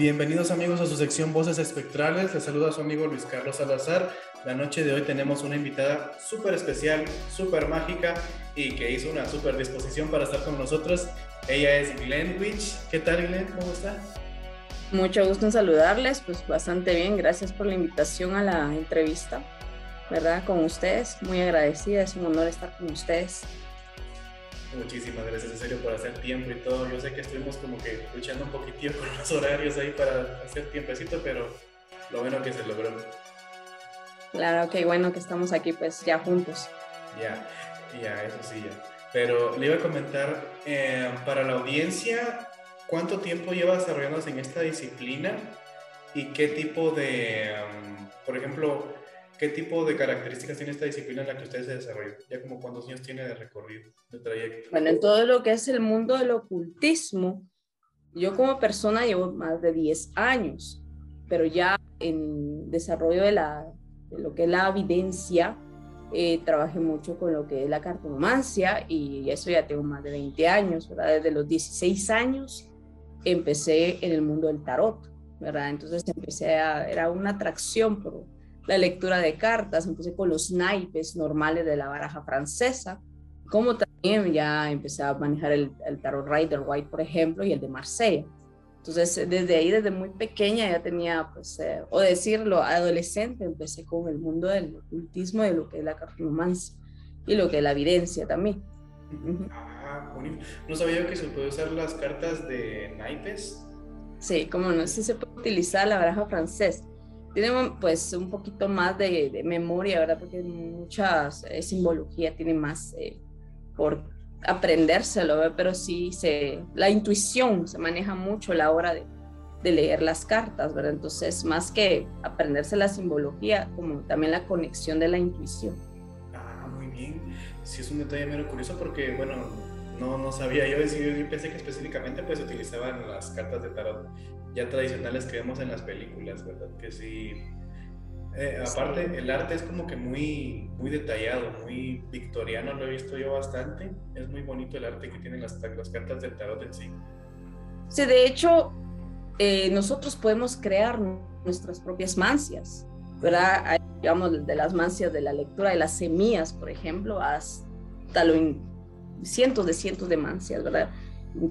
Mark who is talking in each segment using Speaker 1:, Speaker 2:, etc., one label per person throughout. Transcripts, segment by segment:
Speaker 1: Bienvenidos amigos a su sección Voces Espectrales. Les saluda a su amigo Luis Carlos Salazar. La noche de hoy tenemos una invitada súper especial, súper mágica y que hizo una súper disposición para estar con nosotros. Ella es Glenn Witch. ¿Qué tal Glenn? ¿Cómo está?
Speaker 2: Mucho gusto en saludarles, pues bastante bien. Gracias por la invitación a la entrevista, ¿verdad? Con ustedes. Muy agradecida, es un honor estar con ustedes.
Speaker 1: Muchísimas gracias en serio por hacer tiempo y todo. Yo sé que estuvimos como que luchando un poquitito con los horarios ahí para hacer tiempecito, pero lo bueno que se logró.
Speaker 2: Claro, qué bueno que estamos aquí pues ya juntos.
Speaker 1: Ya, ya, eso sí, ya. Pero le iba a comentar, eh, para la audiencia, ¿cuánto tiempo lleva desarrollándose en esta disciplina? ¿Y qué tipo de, um, por ejemplo, ¿Qué tipo de características tiene esta disciplina en la que usted se desarrolló? ¿Ya como cuántos años tiene de recorrido, de trayecto?
Speaker 2: Bueno, en todo lo que es el mundo del ocultismo, yo como persona llevo más de 10 años, pero ya en desarrollo de, la, lo que es la evidencia, eh, trabajé mucho con lo que es la cartomancia y eso ya tengo más de 20 años, ¿verdad? Desde los 16 años empecé en el mundo del tarot, ¿verdad? Entonces empecé a, era una atracción por la lectura de cartas, empecé con los naipes normales de la baraja francesa, como también ya empecé a manejar el, tarot Rider White, por ejemplo, y el de Marsella. Entonces, desde ahí, desde muy pequeña, ya tenía, pues, eh, o decirlo, adolescente, empecé con el mundo del ocultismo, de lo que es la cartomancia y lo que es la evidencia también.
Speaker 1: Ah, bonito. No sabía que se puede usar las cartas de naipes.
Speaker 2: Sí, como no, sí se puede utilizar la baraja francesa tiene pues un poquito más de, memoria, ¿verdad? Porque mucha eh, simbología tiene más eh, por aprendérselo, ¿verdad? pero sí se, la intuición se maneja mucho a la hora de, leer las cartas, ¿verdad? Entonces, más que aprenderse la simbología, como también la conexión de la intuición.
Speaker 1: Ah, muy bien. Sí, es un detalle mero curioso porque, bueno, no, no sabía. Yo, yo pensé que específicamente pues utilizaban las cartas de tarot ya tradicionales que vemos en las películas, ¿verdad? Que sí. Eh, aparte, el arte es como que muy, muy detallado, muy victoriano, lo he visto yo bastante. Es muy bonito el arte que tienen las, las cartas del tarot en sí.
Speaker 2: Sí, de hecho, eh, nosotros podemos crear nuestras propias mancias, ¿verdad? Hay, digamos, de las mancias de la lectura de las semillas, por ejemplo, hasta lo cientos de cientos de mancias, ¿verdad?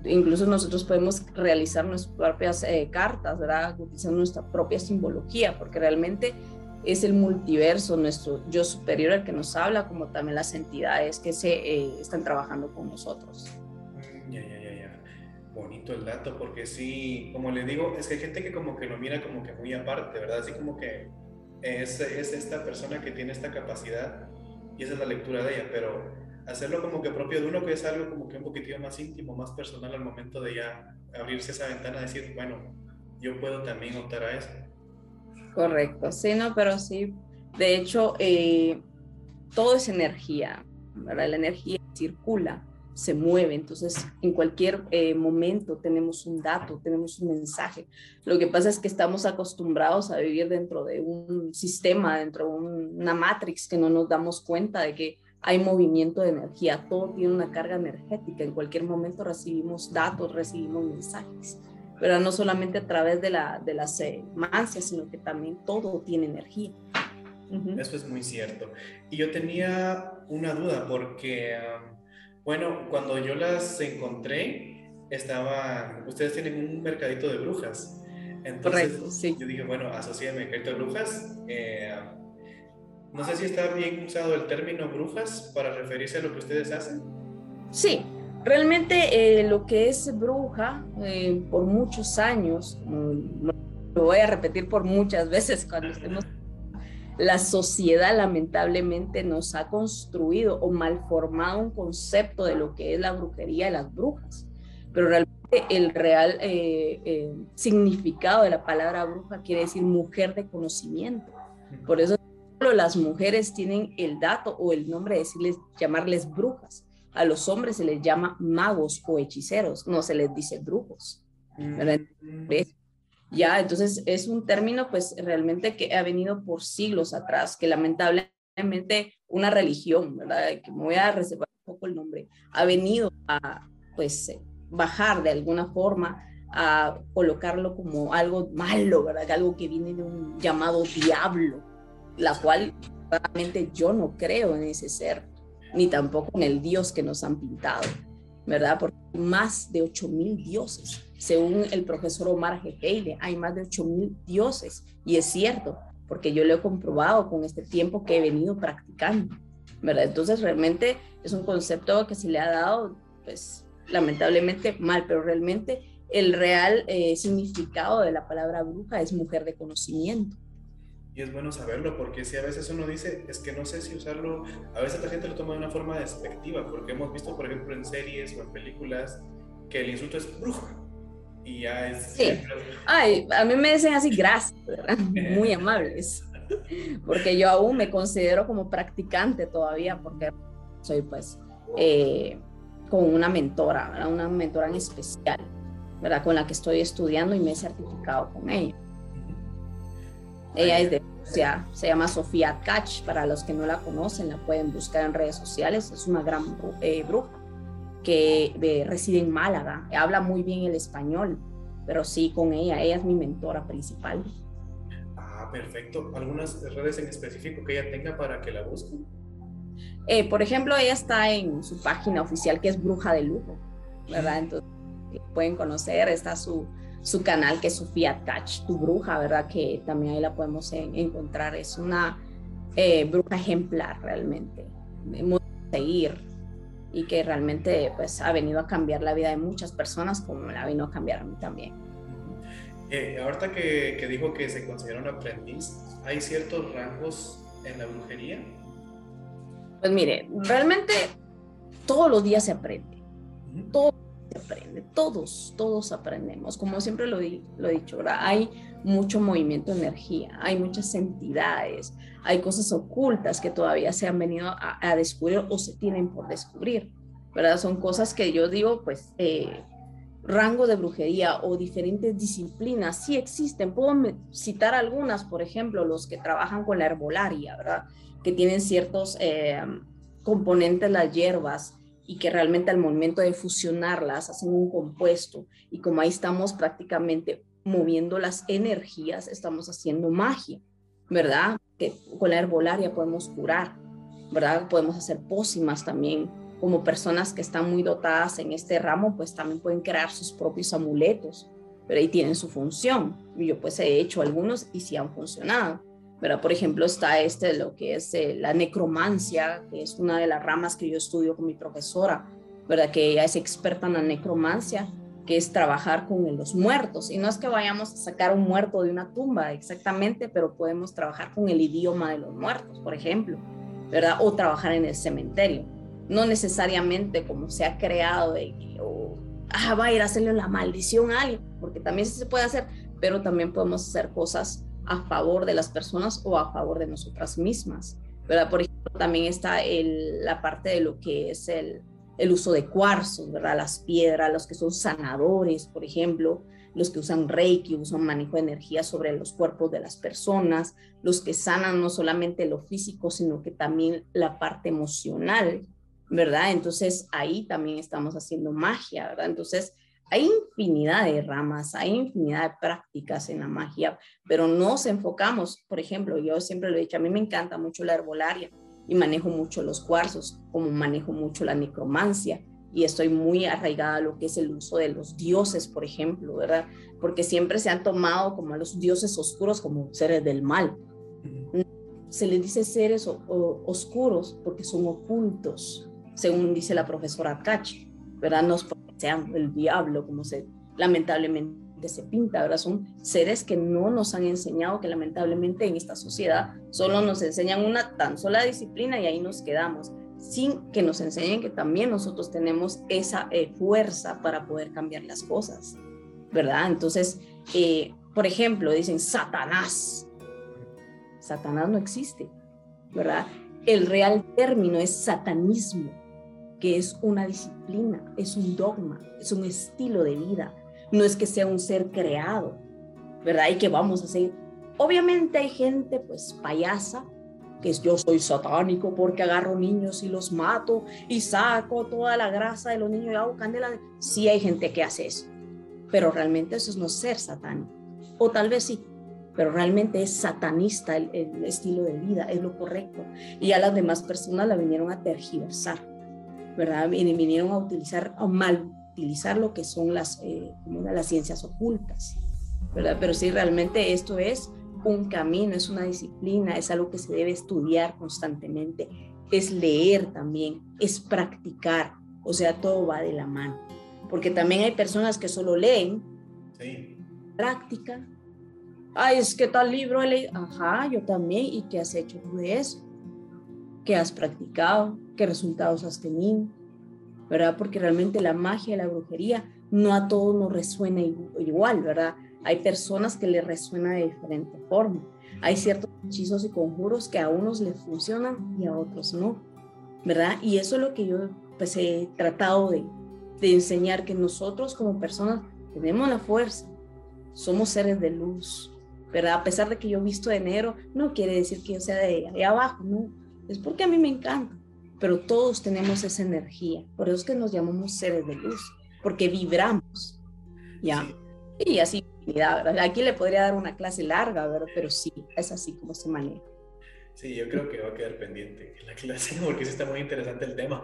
Speaker 2: Incluso nosotros podemos realizar nuestras propias eh, cartas, ¿verdad? Utilizando nuestra propia simbología, porque realmente es el multiverso, nuestro yo superior el que nos habla, como también las entidades que se eh, están trabajando con nosotros.
Speaker 1: Mm, ya, ya, ya. Bonito el dato, porque sí, como le digo, es que hay gente que como que lo mira como que muy aparte, ¿verdad? Así como que es, es esta persona que tiene esta capacidad y esa es la lectura de ella, pero hacerlo como que propio de uno, que es algo como que un poquitito más íntimo, más personal al momento de ya abrirse esa ventana, decir, bueno, yo puedo también optar a eso.
Speaker 2: Correcto, sí, no, pero sí, de hecho, eh, todo es energía. La energía circula, se mueve, entonces en cualquier eh, momento tenemos un dato, tenemos un mensaje. Lo que pasa es que estamos acostumbrados a vivir dentro de un sistema, dentro de una matrix que no nos damos cuenta de que hay movimiento de energía, todo tiene una carga energética, en cualquier momento recibimos datos, recibimos mensajes, pero no solamente a través de, la, de las eh, mancias, sino que también todo tiene energía.
Speaker 1: Eso es muy cierto. Y yo tenía una duda porque, bueno, cuando yo las encontré, estaban, ustedes tienen un mercadito de brujas. Entonces, Correcto, sí. yo dije, bueno, asocié mercadito de brujas. Eh, no sé si está bien usado el término brujas para referirse a lo que ustedes hacen.
Speaker 2: Sí, realmente eh, lo que es bruja, eh, por muchos años, lo voy a repetir por muchas veces cuando estemos la sociedad lamentablemente nos ha construido o malformado un concepto de lo que es la brujería y las brujas. Pero realmente el real eh, significado de la palabra bruja quiere decir mujer de conocimiento. Por eso las mujeres tienen el dato o el nombre de decirles, llamarles brujas. A los hombres se les llama magos o hechiceros, no se les dice brujos. Mm. Ya, entonces es un término pues realmente que ha venido por siglos atrás, que lamentablemente una religión, ¿verdad? Que me voy a reservar un poco el nombre, ha venido a pues bajar de alguna forma a colocarlo como algo malo, ¿verdad? Algo que viene de un llamado diablo, la cual realmente yo no creo en ese ser, ni tampoco en el Dios que nos han pintado, ¿verdad? Porque más de 8000 dioses, según el profesor Omar Gekeile, hay más de 8000 dioses, y es cierto, porque yo lo he comprobado con este tiempo que he venido practicando, ¿verdad? Entonces realmente es un concepto que se le ha dado, pues lamentablemente mal, pero realmente el real eh, significado de la palabra bruja es mujer de conocimiento.
Speaker 1: Y es bueno saberlo, porque si a veces uno dice, es que no sé si usarlo, a veces la gente lo toma de una forma despectiva, porque hemos visto, por ejemplo, en series o en películas, que el insulto es bruja. Y ya es...
Speaker 2: Sí. Ay, a mí me dicen así, gracias, ¿verdad? Muy amables. Porque yo aún me considero como practicante todavía, porque soy pues eh, con una mentora, una mentora en especial, ¿verdad? Con la que estoy estudiando y me he certificado con ella. Ella es de Rusia, se llama Sofía Kach, para los que no la conocen, la pueden buscar en redes sociales, es una gran eh, bruja que eh, reside en Málaga, habla muy bien el español, pero sí con ella, ella es mi mentora principal.
Speaker 1: Ah, perfecto. ¿Algunas redes en específico que ella tenga para que la busquen?
Speaker 2: Eh, por ejemplo, ella está en su página oficial que es Bruja de Lujo, ¿verdad? Entonces, pueden conocer, está su, su canal que es Sofía Touch, tu bruja, ¿verdad? Que también ahí la podemos encontrar. Es una eh, bruja ejemplar realmente, muy seguir y que realmente pues ha venido a cambiar la vida de muchas personas como la vino a cambiar a mí también.
Speaker 1: Eh, ahorita que, que dijo que se considera un aprendiz, ¿hay ciertos rangos en la brujería?
Speaker 2: Pues mire, realmente todos los días se aprende. Todos aprende, todos, todos aprendemos. Como siempre lo, lo he dicho, ¿verdad? Hay mucho movimiento de energía, hay muchas entidades, hay cosas ocultas que todavía se han venido a, descubrir o se tienen por descubrir, ¿verdad? Son cosas que yo digo, pues, eh, rango de brujería o diferentes disciplinas sí existen. Puedo citar algunas, por ejemplo, los que trabajan con la herbolaria, ¿verdad? que tienen ciertos eh, componentes las hierbas y que realmente al momento de fusionarlas hacen un compuesto y como ahí estamos prácticamente moviendo las energías, estamos haciendo magia, ¿verdad? Que con la herbolaria podemos curar, ¿verdad? Podemos hacer pócimas también. Como personas que están muy dotadas en este ramo, pues también pueden crear sus propios amuletos, pero ahí tienen su función. Yo pues he hecho algunos y sí han funcionado. ¿Verdad? Por ejemplo, está este, lo que es eh, la necromancia, que es una de las ramas que yo estudio con mi profesora, ¿verdad? Que ella es experta en la necromancia, que es trabajar con los muertos. Y no es que vayamos a sacar un muerto de una tumba exactamente, pero podemos trabajar con el idioma de los muertos, por ejemplo, ¿verdad? O trabajar en el cementerio. No necesariamente como se ha creado de que, ah, va a ir a hacerle la maldición a alguien, porque también se puede hacer, pero también podemos hacer cosas a favor de las personas o a favor de nosotras mismas. ¿verdad? Por ejemplo, también está el, la parte de lo que es el, el uso de cuarzos, ¿verdad? Las piedras, los que son sanadores, por ejemplo, los que usan reiki, usan manejo de energía sobre los cuerpos de las personas, los que sanan no solamente lo físico, sino que también la parte emocional, ¿verdad? Entonces ahí también estamos haciendo magia, ¿verdad? Entonces hay infinidad de ramas, hay infinidad de prácticas en la magia, pero nos enfocamos, por ejemplo, yo siempre lo he dicho, a mí me encanta mucho la herbolaria y manejo mucho los cuarzos, como manejo mucho la necromancia y estoy muy arraigada a lo que es el uso de los dioses, por ejemplo, ¿verdad? Porque siempre se han tomado como a los dioses oscuros como seres del mal. Se les dice seres oscuros porque son ocultos, según dice la profesora Cachi, ¿verdad? Nos sean el diablo, como se lamentablemente se pinta, ¿verdad? Son seres que no nos han enseñado, que lamentablemente en esta sociedad solo nos enseñan una tan sola disciplina y ahí nos quedamos, sin que nos enseñen que también nosotros tenemos esa eh, fuerza para poder cambiar las cosas, ¿verdad? Entonces, eh, por ejemplo, dicen Satanás. Satanás no existe, ¿verdad? El real término es satanismo que es una disciplina, es un dogma, es un estilo de vida. No es que sea un ser creado, ¿verdad? Y que vamos a seguir. Obviamente hay gente pues payasa, que es yo soy satánico porque agarro niños y los mato y saco toda la grasa de los niños y hago candela. Sí hay gente que hace eso. pero realmente eso es no ser satánico. O tal vez sí, pero realmente es satanista el, estilo de vida, es lo correcto. Y a las demás personas la vinieron a tergiversar, ¿verdad? Vinieron a utilizar, a mal utilizar lo que son las, eh, las ciencias ocultas, ¿verdad? Pero sí, realmente esto es un camino, es una disciplina, es algo que se debe estudiar constantemente, es leer también, es practicar, o sea, todo va de la mano. Porque también hay personas que solo leen, sí. práctica. Ay, es que tal libro he leído. Ajá, yo también. ¿Y qué has hecho tú de eso? ¿Qué has practicado? ¿Qué resultados has tenido? ¿Verdad? Porque realmente la magia y la brujería no a todos nos resuena igual, ¿verdad? Hay personas que le resuena de diferente forma. Hay ciertos hechizos y conjuros que a unos les funcionan y a otros no, ¿verdad? Y eso es lo que yo pues he tratado de, de enseñar, que nosotros como personas tenemos la fuerza, somos seres de luz, ¿verdad? A pesar de que yo visto de negro, no quiere decir que yo sea de ahí abajo, no, es porque a mí me encanta, pero todos tenemos esa energía, por eso es que nos llamamos seres de luz, porque vibramos, ¿ya? Y así Aquí le podría dar una clase larga, ¿verdad? Pero sí, es así como se maneja.
Speaker 1: Sí, yo creo que va a quedar pendiente en la clase porque sí está muy interesante el tema.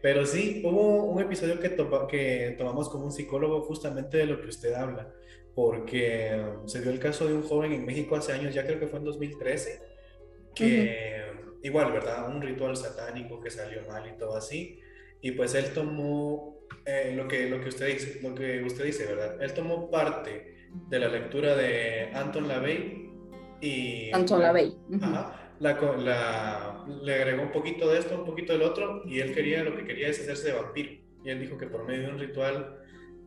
Speaker 1: Pero sí, hubo un episodio que, que tomamos con un psicólogo justamente de lo que usted habla, porque se dio el caso de un joven en México hace años, ya creo que fue en 2013, que igual, ¿verdad? Un ritual satánico que salió mal y todo así. Y pues él tomó eh, lo, que, lo, que usted dice, lo que usted dice, ¿verdad? Él tomó parte de la lectura de Anton LaVey y...
Speaker 2: Anton LaVey.
Speaker 1: Ajá, la, le agregó un poquito de esto, un poquito del otro, y él quería, lo que quería es hacerse de vampiro. Y él dijo que por medio de un ritual...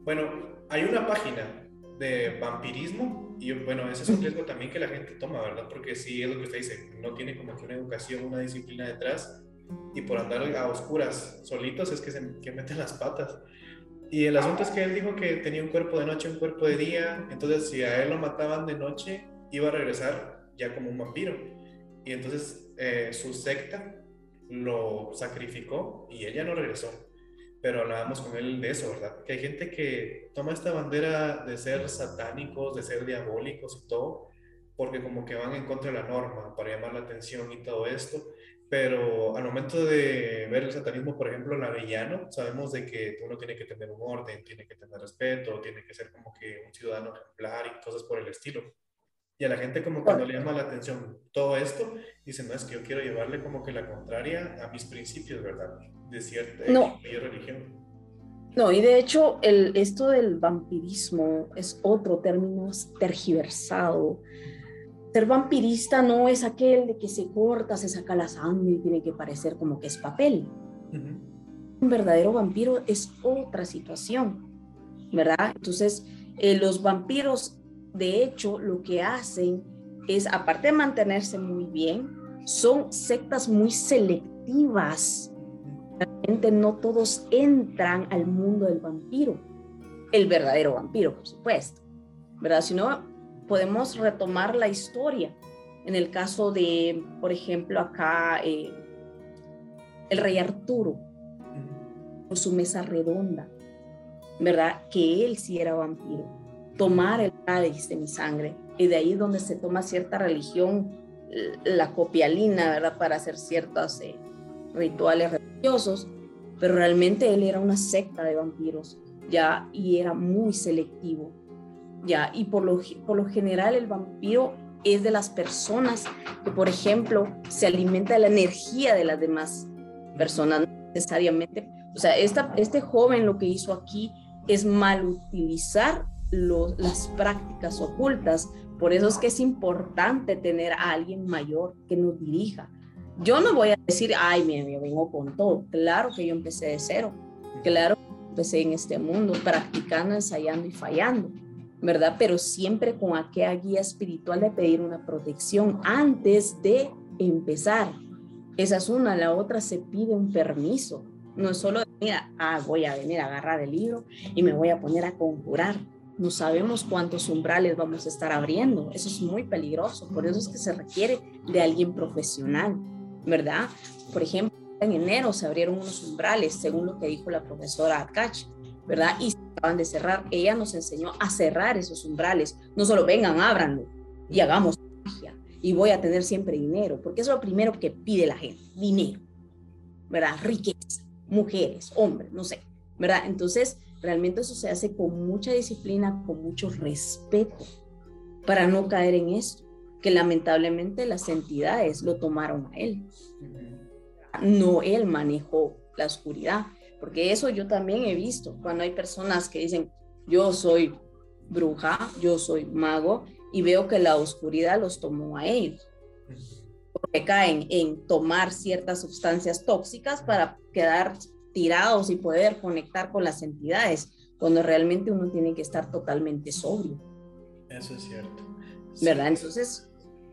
Speaker 1: Bueno, hay una página de vampirismo y bueno, ese es un riesgo también que la gente toma, ¿verdad? Porque si es lo que usted dice, no tiene como que una educación, una disciplina detrás y por andar a oscuras solitos es que se que meten las patas. Y el asunto es que él dijo que tenía un cuerpo de noche, un cuerpo de día, entonces si a él lo mataban de noche, iba a regresar ya como un vampiro. Y entonces eh, su secta lo sacrificó y ella no regresó. Pero hablábamos con él de eso, ¿verdad? Que hay gente que toma esta bandera de ser satánicos, de ser diabólicos y todo, porque como que van en contra de la norma para llamar la atención y todo esto pero al momento de ver el satanismo, por ejemplo, la avellano, sabemos de que uno tiene que tener un orden, tiene que tener respeto, tiene que ser como que un ciudadano ejemplar y cosas por el estilo. Y a la gente como cuando le llama la atención todo esto, dice, no, es que yo quiero llevarle como que la contraria a mis principios, ¿verdad? De cierta
Speaker 2: no.
Speaker 1: religión.
Speaker 2: No, y de hecho el, esto del vampirismo es otro término tergiversado ser vampirista no es aquel de que se corta, se saca la sangre y tiene que parecer como que es papel. Un verdadero vampiro es otra situación, ¿verdad? Entonces, eh, los vampiros, de hecho, lo que hacen es, aparte de mantenerse muy bien, son sectas muy selectivas. No todos entran al mundo del vampiro, el verdadero vampiro, por supuesto, ¿verdad? Sino podemos retomar la historia. En el caso de, por ejemplo, acá, eh, el rey Arturo, con su mesa redonda, ¿verdad? Que él sí era vampiro. Tomar el cáliz de mi sangre. Y de ahí donde se toma cierta religión, la copialina, ¿verdad? Para hacer ciertos eh, rituales religiosos. Pero realmente él era una secta de vampiros, ya, y era muy selectivo ¿ya? Y por lo, por lo general el vampiro es de las personas que, por ejemplo, se alimenta de la energía de las demás personas, necesariamente. O sea, esta, este joven lo que hizo aquí es mal utilizar las prácticas ocultas. Por eso es que es importante tener a alguien mayor que nos dirija. Yo no voy a decir, ay, mira, yo vengo con todo. Claro que yo empecé de cero. Claro que empecé en este mundo, practicando, ensayando y fallando ¿verdad? Pero siempre con aquella guía espiritual de pedir una protección antes de empezar. Esa es una, la otra se pide un permiso. No es solo, mira, ah, voy a venir a agarrar el libro y me voy a poner a conjurar. No sabemos cuántos umbrales vamos a estar abriendo. Eso es muy peligroso. Por eso es que se requiere de alguien profesional, ¿verdad? Por ejemplo, en enero se abrieron unos umbrales, según lo que dijo la profesora Akach, ¿verdad? Y acaban de cerrar, ella nos enseñó a cerrar esos umbrales. No solo vengan, ábranlo y hagamos magia y voy a tener siempre dinero, porque es lo primero que pide la gente, dinero, ¿verdad? Riqueza, mujeres, hombres, no sé, ¿verdad? Entonces, realmente eso se hace con mucha disciplina, con mucho respeto, para no caer en esto, que lamentablemente las entidades lo tomaron a él. No él manejó la oscuridad, porque eso yo también he visto, cuando hay personas que dicen, yo soy bruja, yo soy mago, y veo que la oscuridad los tomó a ellos, porque caen en tomar ciertas sustancias tóxicas para quedar tirados y poder conectar con las entidades, cuando realmente uno tiene que estar totalmente sobrio.
Speaker 1: Eso es cierto.
Speaker 2: ¿Verdad? Entonces,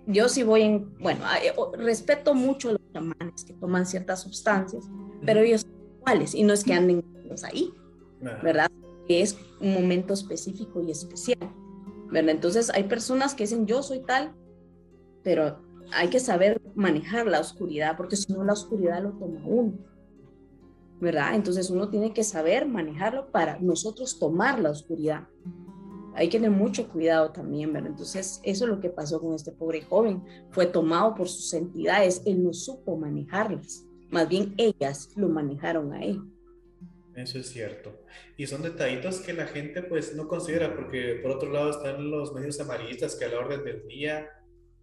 Speaker 2: yo sí voy en, bueno, eh, respeto mucho a los chamanes que toman ciertas sustancias, pero ellos son iguales y no es que anden ahí, ¿verdad? Es un momento específico y especial. Entonces hay personas que dicen, yo soy tal, pero hay que saber manejar la oscuridad, porque si no la oscuridad lo toma uno, ¿verdad? Entonces uno tiene que saber manejarlo para nosotros tomar la oscuridad. Hay que tener mucho cuidado también, ¿verdad? Entonces eso es lo que pasó con este pobre joven, fue tomado por sus entidades, él no supo manejarlas, más bien ellas lo manejaron a él.
Speaker 1: Eso es cierto. Y son detallitos que la gente pues no considera, porque por otro lado están los medios amarillistas que a la orden del día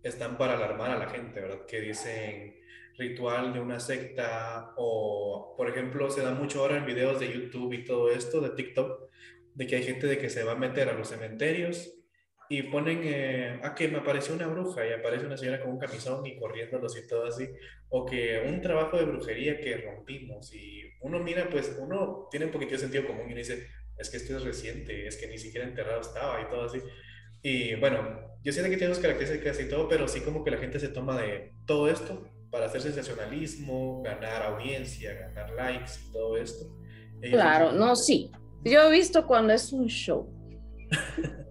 Speaker 1: están para alarmar a la gente, ¿verdad? Que dicen ritual de una secta o, por ejemplo, se da mucho ahora en videos de YouTube y todo esto, de TikTok, de que hay gente de que se va a meter a los cementerios y ponen, eh, ah, que me apareció una bruja y aparece una señora con un camisón y corriéndolos y todo así, o que un trabajo de brujería que rompimos y uno mira, pues uno tiene un poquito de sentido común y dice, es que esto es reciente, es que ni siquiera enterrado estaba y todo así. Y bueno, yo sé que tiene sus características y todo, pero sí como que la gente se toma de todo esto para hacer sensacionalismo, ganar audiencia, ganar likes y todo esto.
Speaker 2: claro, no, sí. Yo he visto cuando es un show.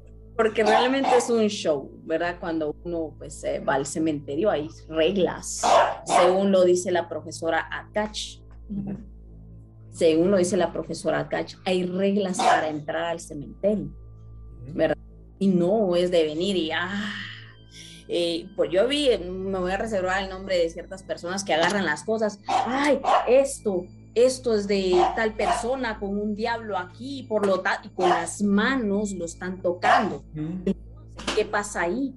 Speaker 2: porque realmente es un show, ¿verdad? Cuando uno pues va al cementerio hay reglas, según lo dice la profesora Akach. Según lo dice la profesora Akach, hay reglas para entrar al cementerio, ¿verdad? Y no es de venir y ah, eh, pues yo vi, me voy a reservar el nombre de ciertas personas que agarran las cosas, ay, esto, esto es de tal persona con un diablo aquí, por lo tanto, y con las manos lo están tocando. ¿Qué pasa ahí?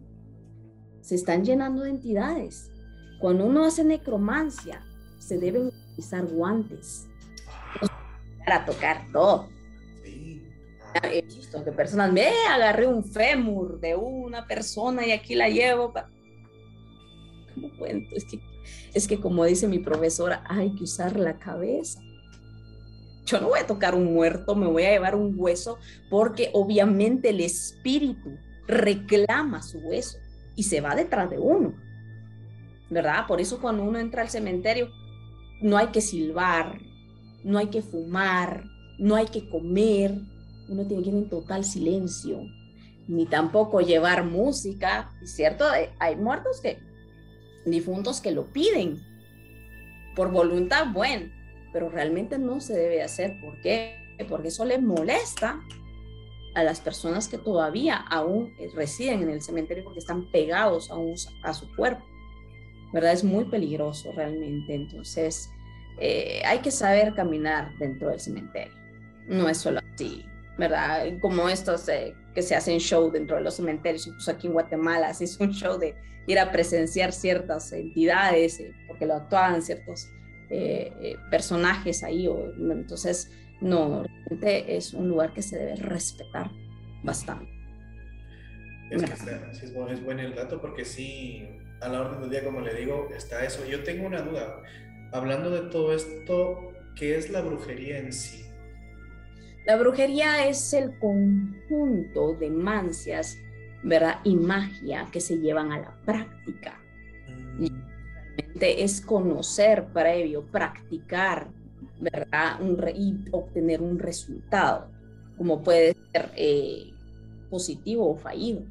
Speaker 2: Se están llenando de entidades. Cuando uno hace necromancia, se deben utilizar guantes para tocar todo. He visto que personas me agarré un fémur de una persona y aquí la llevo. ¿Cómo cuento? Es que es que como dice mi profesora, hay que usar la cabeza. Yo no voy a tocar un muerto, me voy a llevar un hueso, porque obviamente el espíritu reclama su hueso y se va detrás de uno. ¿Verdad? Por eso cuando uno entra al cementerio, no hay que silbar, no hay que fumar, no hay que comer, uno tiene que ir en total silencio, ni tampoco llevar música, ¿cierto? Hay muertos que difuntos que lo piden por voluntad, bueno, pero realmente no se debe hacer. ¿Por qué? Porque eso le molesta a las personas que todavía aún residen en el cementerio porque están pegados a, a su cuerpo. ¿Verdad? Es muy peligroso realmente. Entonces, eh, hay que saber caminar dentro del cementerio. No es solo así, ¿verdad? Como estos eh, que se hacen show dentro de los cementerios, incluso aquí en Guatemala se hizo un show de ir a presenciar ciertas entidades, eh, porque lo actuaban ciertos eh, eh, personajes ahí. O, entonces, no, realmente es un lugar que se debe respetar bastante.
Speaker 1: Es que es, bueno, es bueno el dato porque sí, a la orden del día, como le digo, está eso. Yo tengo una duda. Hablando de todo esto, ¿qué es la brujería en sí?
Speaker 2: La brujería es el conjunto de mancias ¿verdad? Y magia que se llevan a la práctica. Y mm. realmente es conocer previo, practicar, ¿verdad? Un y obtener un resultado, como puede ser eh, positivo o fallido.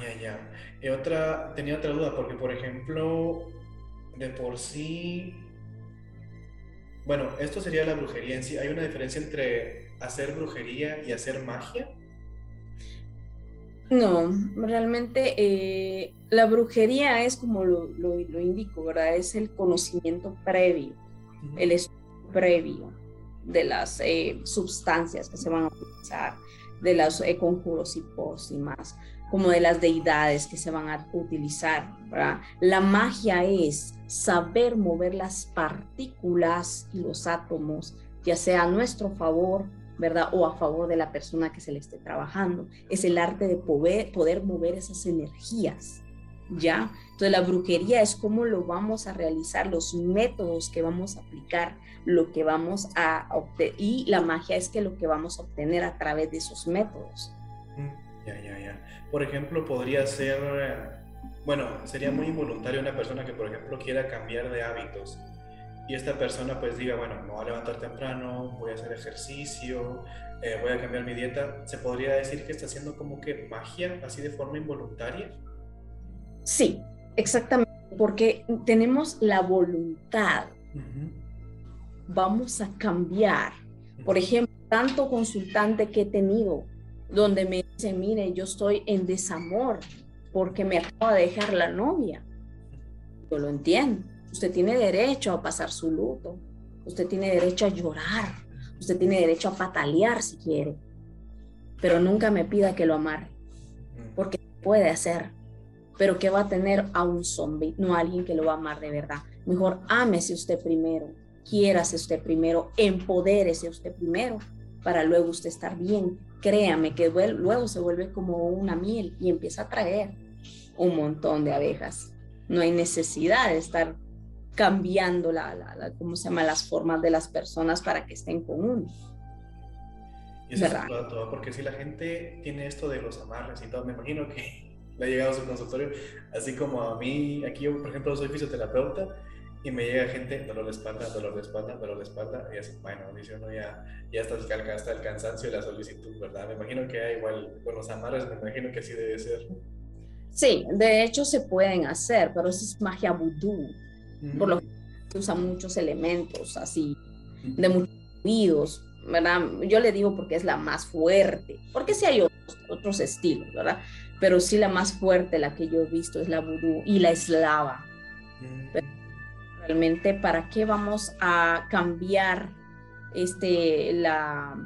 Speaker 1: Ya, ya. Y otra, tenía otra duda, porque por ejemplo, de por sí bueno, esto sería la brujería en sí. ¿Hay una diferencia entre hacer brujería y hacer magia?
Speaker 2: No, realmente eh, la brujería es como lo, lo, indico, ¿verdad? Es el conocimiento previo, el estudio previo de las eh, sustancias que se van a utilizar, de los eh, conjuros y pócimas, como de las deidades que se van a utilizar. ¿verdad? La magia es saber mover las partículas y los átomos, ya sea a nuestro favor ¿verdad? O a favor de la persona que se le esté trabajando. Es el arte de poder, poder mover esas energías, ¿ya? Entonces la brujería es cómo lo vamos a realizar, los métodos que vamos a aplicar, lo que vamos a obtener, y la magia es que lo que vamos a obtener a través de esos métodos.
Speaker 1: Mm, ya, ya, ya. Por ejemplo, podría ser, bueno, sería muy involuntario una persona que, por ejemplo, quiera cambiar de hábitos y esta persona pues diga, bueno, me voy a levantar temprano, voy a hacer ejercicio, eh, voy a cambiar mi dieta, ¿se podría decir que está haciendo como que magia así de forma involuntaria?
Speaker 2: Sí, exactamente, porque tenemos la voluntad. Vamos a cambiar. Por ejemplo, tanto consultante que he tenido donde me dice, mire, yo estoy en desamor porque me acaba de dejar la novia. Yo lo entiendo Usted tiene derecho a pasar su luto. Usted tiene derecho a llorar. Usted tiene derecho a patalear si quiere. Pero nunca me pida que lo amarre. Mm. Porque puede hacer. Pero que va a tener a un zombie, no a alguien que lo va a amar de verdad. Mejor ámese usted primero. Quiérase usted primero. Empodérese usted primero. Para luego usted estar bien. Créame que luego se vuelve como una miel y empieza a traer un montón de abejas. No hay necesidad de estar cambiando la, la, ¿cómo se llama? las formas de las personas para que estén con uno.
Speaker 1: Y eso es todo, porque si la gente tiene esto de los amarres y todo, me imagino que le ha llegado a su consultorio, así como a mí, aquí yo, por ejemplo, soy fisioterapeuta y me llega gente, dolor de espalda, dolor de espalda, dolor de espalda, y así, bueno, dice uno ya, ya hasta, hasta el cansancio y la solicitud, ¿verdad? Me imagino que igual con los amarres, me imagino que así debe ser.
Speaker 2: Sí, de hecho se pueden hacer, pero eso es magia vudú por lo que usan muchos elementos así, de muchos ruidos, ¿verdad? Yo le digo porque es la más fuerte, porque sí hay otros, estilos, ¿verdad? Pero sí la más fuerte, la que yo he visto es la vudú y la eslava. Realmente, ¿para qué vamos a cambiar este, la,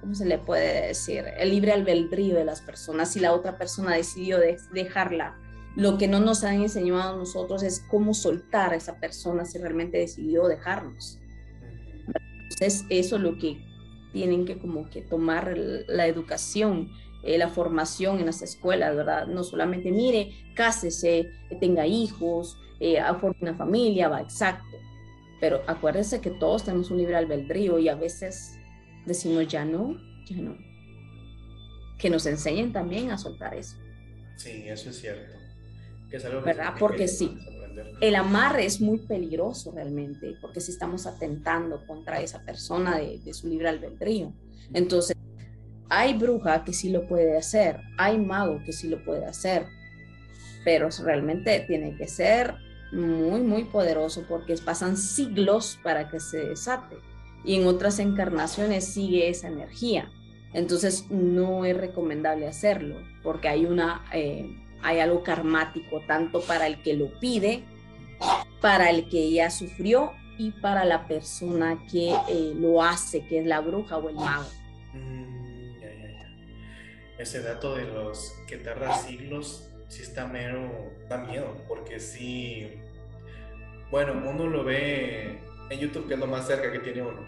Speaker 2: ¿cómo se le puede decir? El libre albedrío de las personas si la otra persona decidió dejarla lo que no nos han enseñado nosotros es cómo soltar a esa persona si realmente decidió dejarnos. Entonces, eso es lo que tienen que como que tomar la educación, eh, la formación en las escuelas, ¿verdad? No solamente mire, cásese, tenga hijos, eh, forme una familia, va, exacto. Pero acuérdense que todos tenemos un libre albedrío y a veces decimos ya no, ya no. Que nos enseñen también a soltar eso.
Speaker 1: Sí, eso es cierto.
Speaker 2: ¿verdad? Porque sí, el amarre es muy peligroso realmente, porque si estamos atentando contra esa persona de, su libre albedrío. Entonces, hay bruja que sí lo puede hacer, hay mago que sí lo puede hacer, pero realmente tiene que ser muy, muy poderoso porque pasan siglos para que se desate y en otras encarnaciones sigue esa energía. Entonces no es recomendable hacerlo porque hay una... Eh, hay algo karmático, tanto para el que lo pide, para el que ya sufrió y para la persona que eh, lo hace, que es la bruja o el mago.
Speaker 1: Mm, Ese dato de los que tarda siglos, sí está mero, da miedo, porque sí, bueno, uno lo ve en YouTube, que es lo más cerca que tiene uno,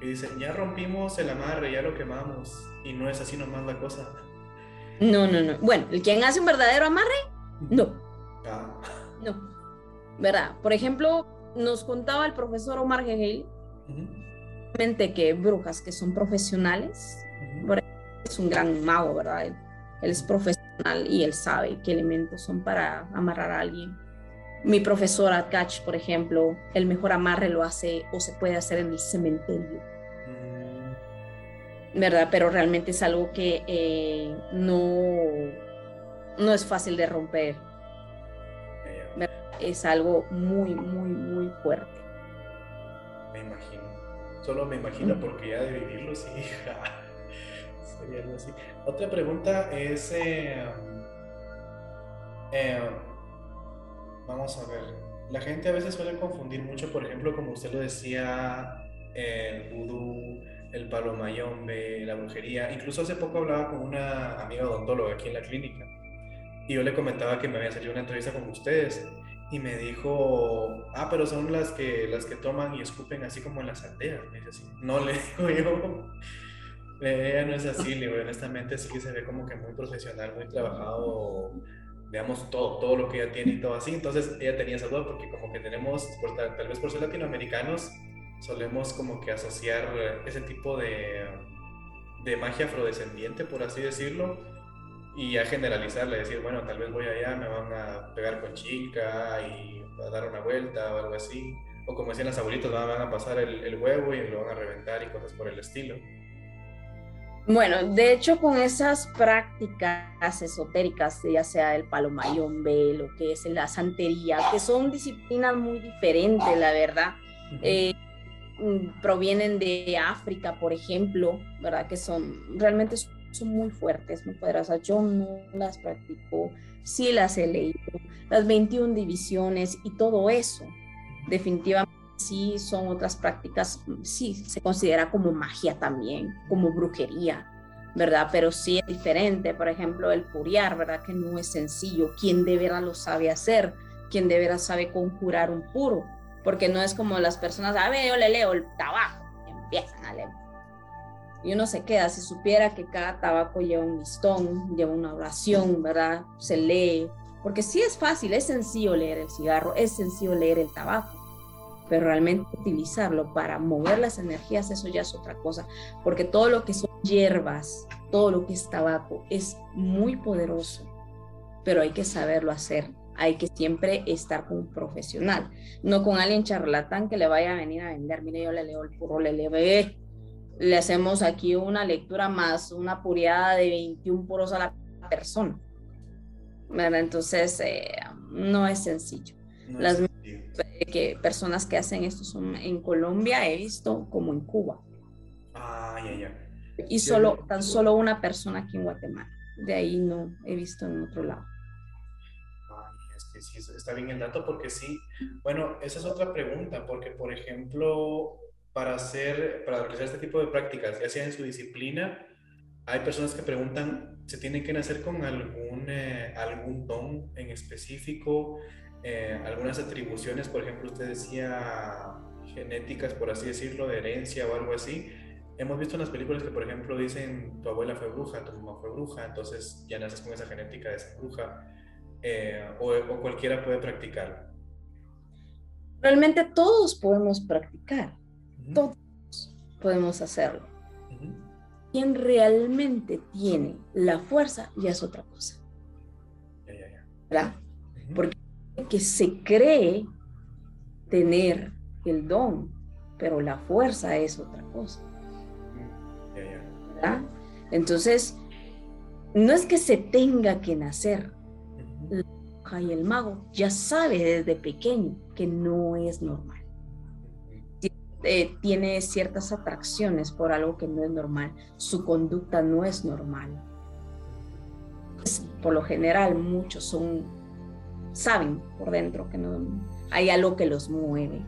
Speaker 1: y dice, ya rompimos el amarre, ya lo quemamos, y no es así nomás la cosa.
Speaker 2: No, no, no. Bueno, el quien hace un verdadero amarre, no. Ah. No. ¿Verdad? Por ejemplo, nos contaba el profesor Omar Hegel que brujas que son profesionales, es un gran mago, ¿verdad? Él, es profesional y él sabe qué elementos son para amarrar a alguien. Mi profesora Catch, por ejemplo, el mejor amarre lo hace o se puede hacer en el cementerio ¿verdad? Pero realmente es algo que eh, no, no es fácil de romper. Es algo muy, muy, muy fuerte.
Speaker 1: me imagino. Solo me imagino porque ya de vivirlo sí. Algo así. Otra pregunta es... Eh, eh, vamos a ver. La gente a veces suele confundir mucho, por ejemplo, como usted lo decía, el vudú, el palo mayombe, la brujería. Incluso hace poco hablaba con una amiga odontóloga aquí en la clínica y yo le comentaba que me había salido una entrevista con ustedes y me dijo, ah, pero son las que, las que toman y escupen así como en las aldeas. Me dice no le digo yo. Ella no es así, le digo, honestamente sí que se ve como que muy profesional, muy trabajado, veamos todo, todo lo que ella tiene y todo así. Entonces ella tenía esa duda porque como que tenemos, tal, vez por ser latinoamericanos, solemos como que asociar ese tipo de, de magia afrodescendiente, por así decirlo, y a generalizarle, decir, bueno, tal vez voy allá, me van a pegar con chica y a dar una vuelta o algo así. O como decían las abuelitas, van a pasar el, el huevo y lo van a reventar y cosas por el estilo.
Speaker 2: Bueno, de hecho, con esas prácticas esotéricas, ya sea el palo mayombe, lo que es la santería, que son disciplinas muy diferentes, la verdad. eh, Mm, provienen de África, por ejemplo, ¿verdad? Que son realmente son muy fuertes, muy poderosas. Yo no las practico, sí las he leído, las 21 divisiones y todo eso, definitivamente sí son otras prácticas, sí se considera como magia también, como brujería, ¿verdad? Pero sí es diferente, por ejemplo, el puriar, ¿verdad? Que no es sencillo, quien de veras lo sabe hacer, quien de veras sabe conjurar un puro porque no es como las personas, a ver, yo le leo el tabaco, y empiezan a leer. Y uno se queda, si supiera que cada tabaco lleva un listón, lleva una oración, ¿verdad? Se lee, porque sí es fácil, es sencillo leer el cigarro, es sencillo leer el tabaco, pero realmente utilizarlo para mover las energías, eso ya es otra cosa, porque todo lo que son hierbas, todo lo que es tabaco, es muy poderoso, pero hay que saberlo hacer hay que siempre estar con un profesional, no con alguien charlatán que le vaya a venir a vender. Mire, yo le leo el puro, le leo, le hacemos aquí una lectura más, una puriada de 21 puros a la persona. Entonces, eh, no es sencillo. Las que personas que hacen esto son en Colombia, he visto como en Cuba.
Speaker 1: Ah, ya, ya.
Speaker 2: Y solo, tan solo una persona aquí en Guatemala. De ahí no he visto en otro lado
Speaker 1: sí, está bien el dato porque sí. Bueno, esa es otra pregunta, porque por ejemplo, para hacer, para realizar este tipo de prácticas, ya sea en su disciplina, hay personas que preguntan, ¿se tiene que nacer con algún, eh, algún don en específico? Eh, algunas atribuciones, por ejemplo, usted decía genéticas, por así decirlo, de herencia o algo así. Hemos visto en las películas que, por ejemplo, dicen tu abuela fue bruja, tu mamá fue bruja, entonces ya naces con esa genética de esa bruja. Eh, o, cualquiera puede practicar?
Speaker 2: Realmente todos podemos practicar, todos podemos hacerlo. Quien realmente tiene la fuerza ya es otra cosa. ¿Verdad? Porque que se cree tener el don, pero la fuerza es otra cosa. ¿verdad? Entonces, no es que se tenga que nacer, y el mago ya sabe desde pequeño que no es normal. Eh, tiene ciertas atracciones por algo que no es normal. Su conducta no es normal. por lo general, muchos son, saben por dentro que no hay algo que los mueve.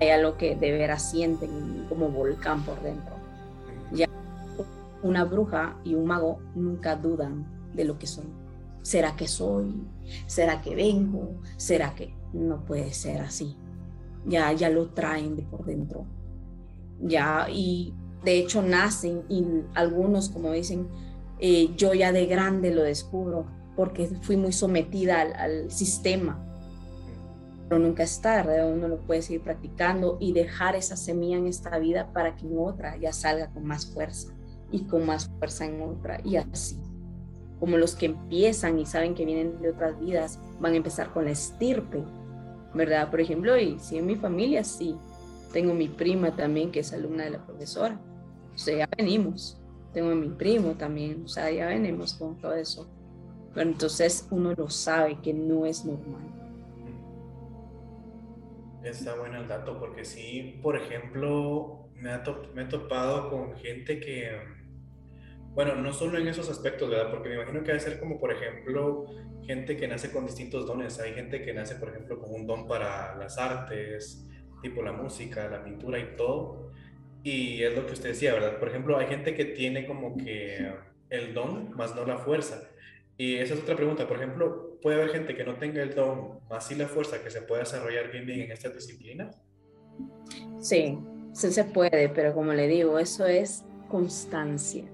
Speaker 2: Hay algo que de veras sienten como volcán por dentro. Ya una bruja y un mago nunca dudan de lo que son ¿Será que soy? ¿Será que vengo? ¿Será que no puede ser así? Ya, ya lo traen de por dentro. Ya, y de hecho nacen y algunos, como dicen, eh, yo ya de grande lo descubro porque fui muy sometida al, sistema. Pero nunca es tarde, uno lo puede seguir practicando y dejar esa semilla en esta vida para que en otra ya salga con más fuerza y con más fuerza en otra y así como los que empiezan y saben que vienen de otras vidas, van a empezar con la estirpe, ¿verdad? Por ejemplo, y si en mi familia sí, tengo mi prima también que es alumna de la profesora, o sea, ya venimos, tengo a mi primo también, o sea, ya venimos con todo eso. Pero entonces uno lo sabe que no es normal.
Speaker 1: Está bueno el dato, porque sí, por ejemplo, me, ha me he topado con gente que, bueno, no solo en esos aspectos, ¿verdad? Porque me imagino que debe ser como, por ejemplo, gente que nace con distintos dones. Hay gente que nace, por ejemplo, con un don para las artes, tipo la música, la pintura y todo. Y es lo que usted decía, ¿verdad? Por ejemplo, hay gente que tiene como que el don, más no la fuerza. Y esa es otra pregunta. Por ejemplo, ¿puede haber gente que no tenga el don, más sí la fuerza, que se pueda desarrollar bien bien en esta disciplina?
Speaker 2: Sí, sí se puede, pero como le digo, eso es constancia.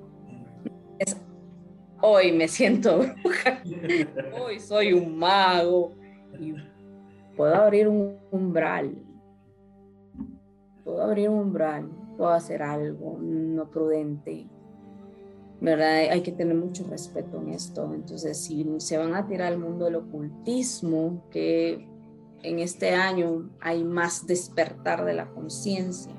Speaker 2: Es, hoy me siento bruja, hoy soy un mago y puedo abrir un umbral. Puedo abrir un umbral, puedo hacer algo no prudente, ¿verdad? Hay que tener mucho respeto en esto. Entonces, si se van a tirar al mundo del ocultismo, que en este año hay más despertar de la conciencia,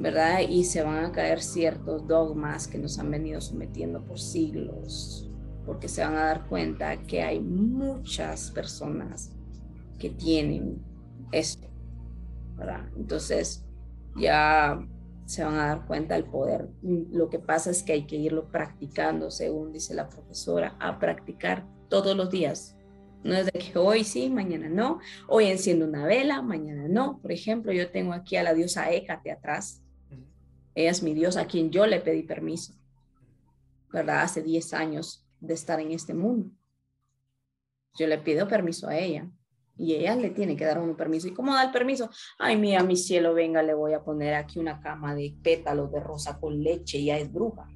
Speaker 2: ¿verdad? Y se van a caer ciertos dogmas que nos han venido sometiendo por siglos, porque se van a dar cuenta que hay muchas personas que tienen esto, ¿verdad? Entonces, ya se van a dar cuenta del poder. Lo que pasa es que hay que irlo practicando, según dice la profesora, a practicar todos los días. No es de que hoy sí, mañana no. Hoy enciendo una vela, mañana no. Por ejemplo, yo tengo aquí a la diosa Hécate atrás. Ella es mi diosa a quien yo le pedí permiso, ¿verdad? Hace 10 años de estar en este mundo. Yo le pido permiso a ella y ella le tiene que dar un permiso. ¿Y cómo da el permiso? Ay, mira, mi cielo, venga, le voy a poner aquí una cama de pétalos de rosa con leche, ya es bruja.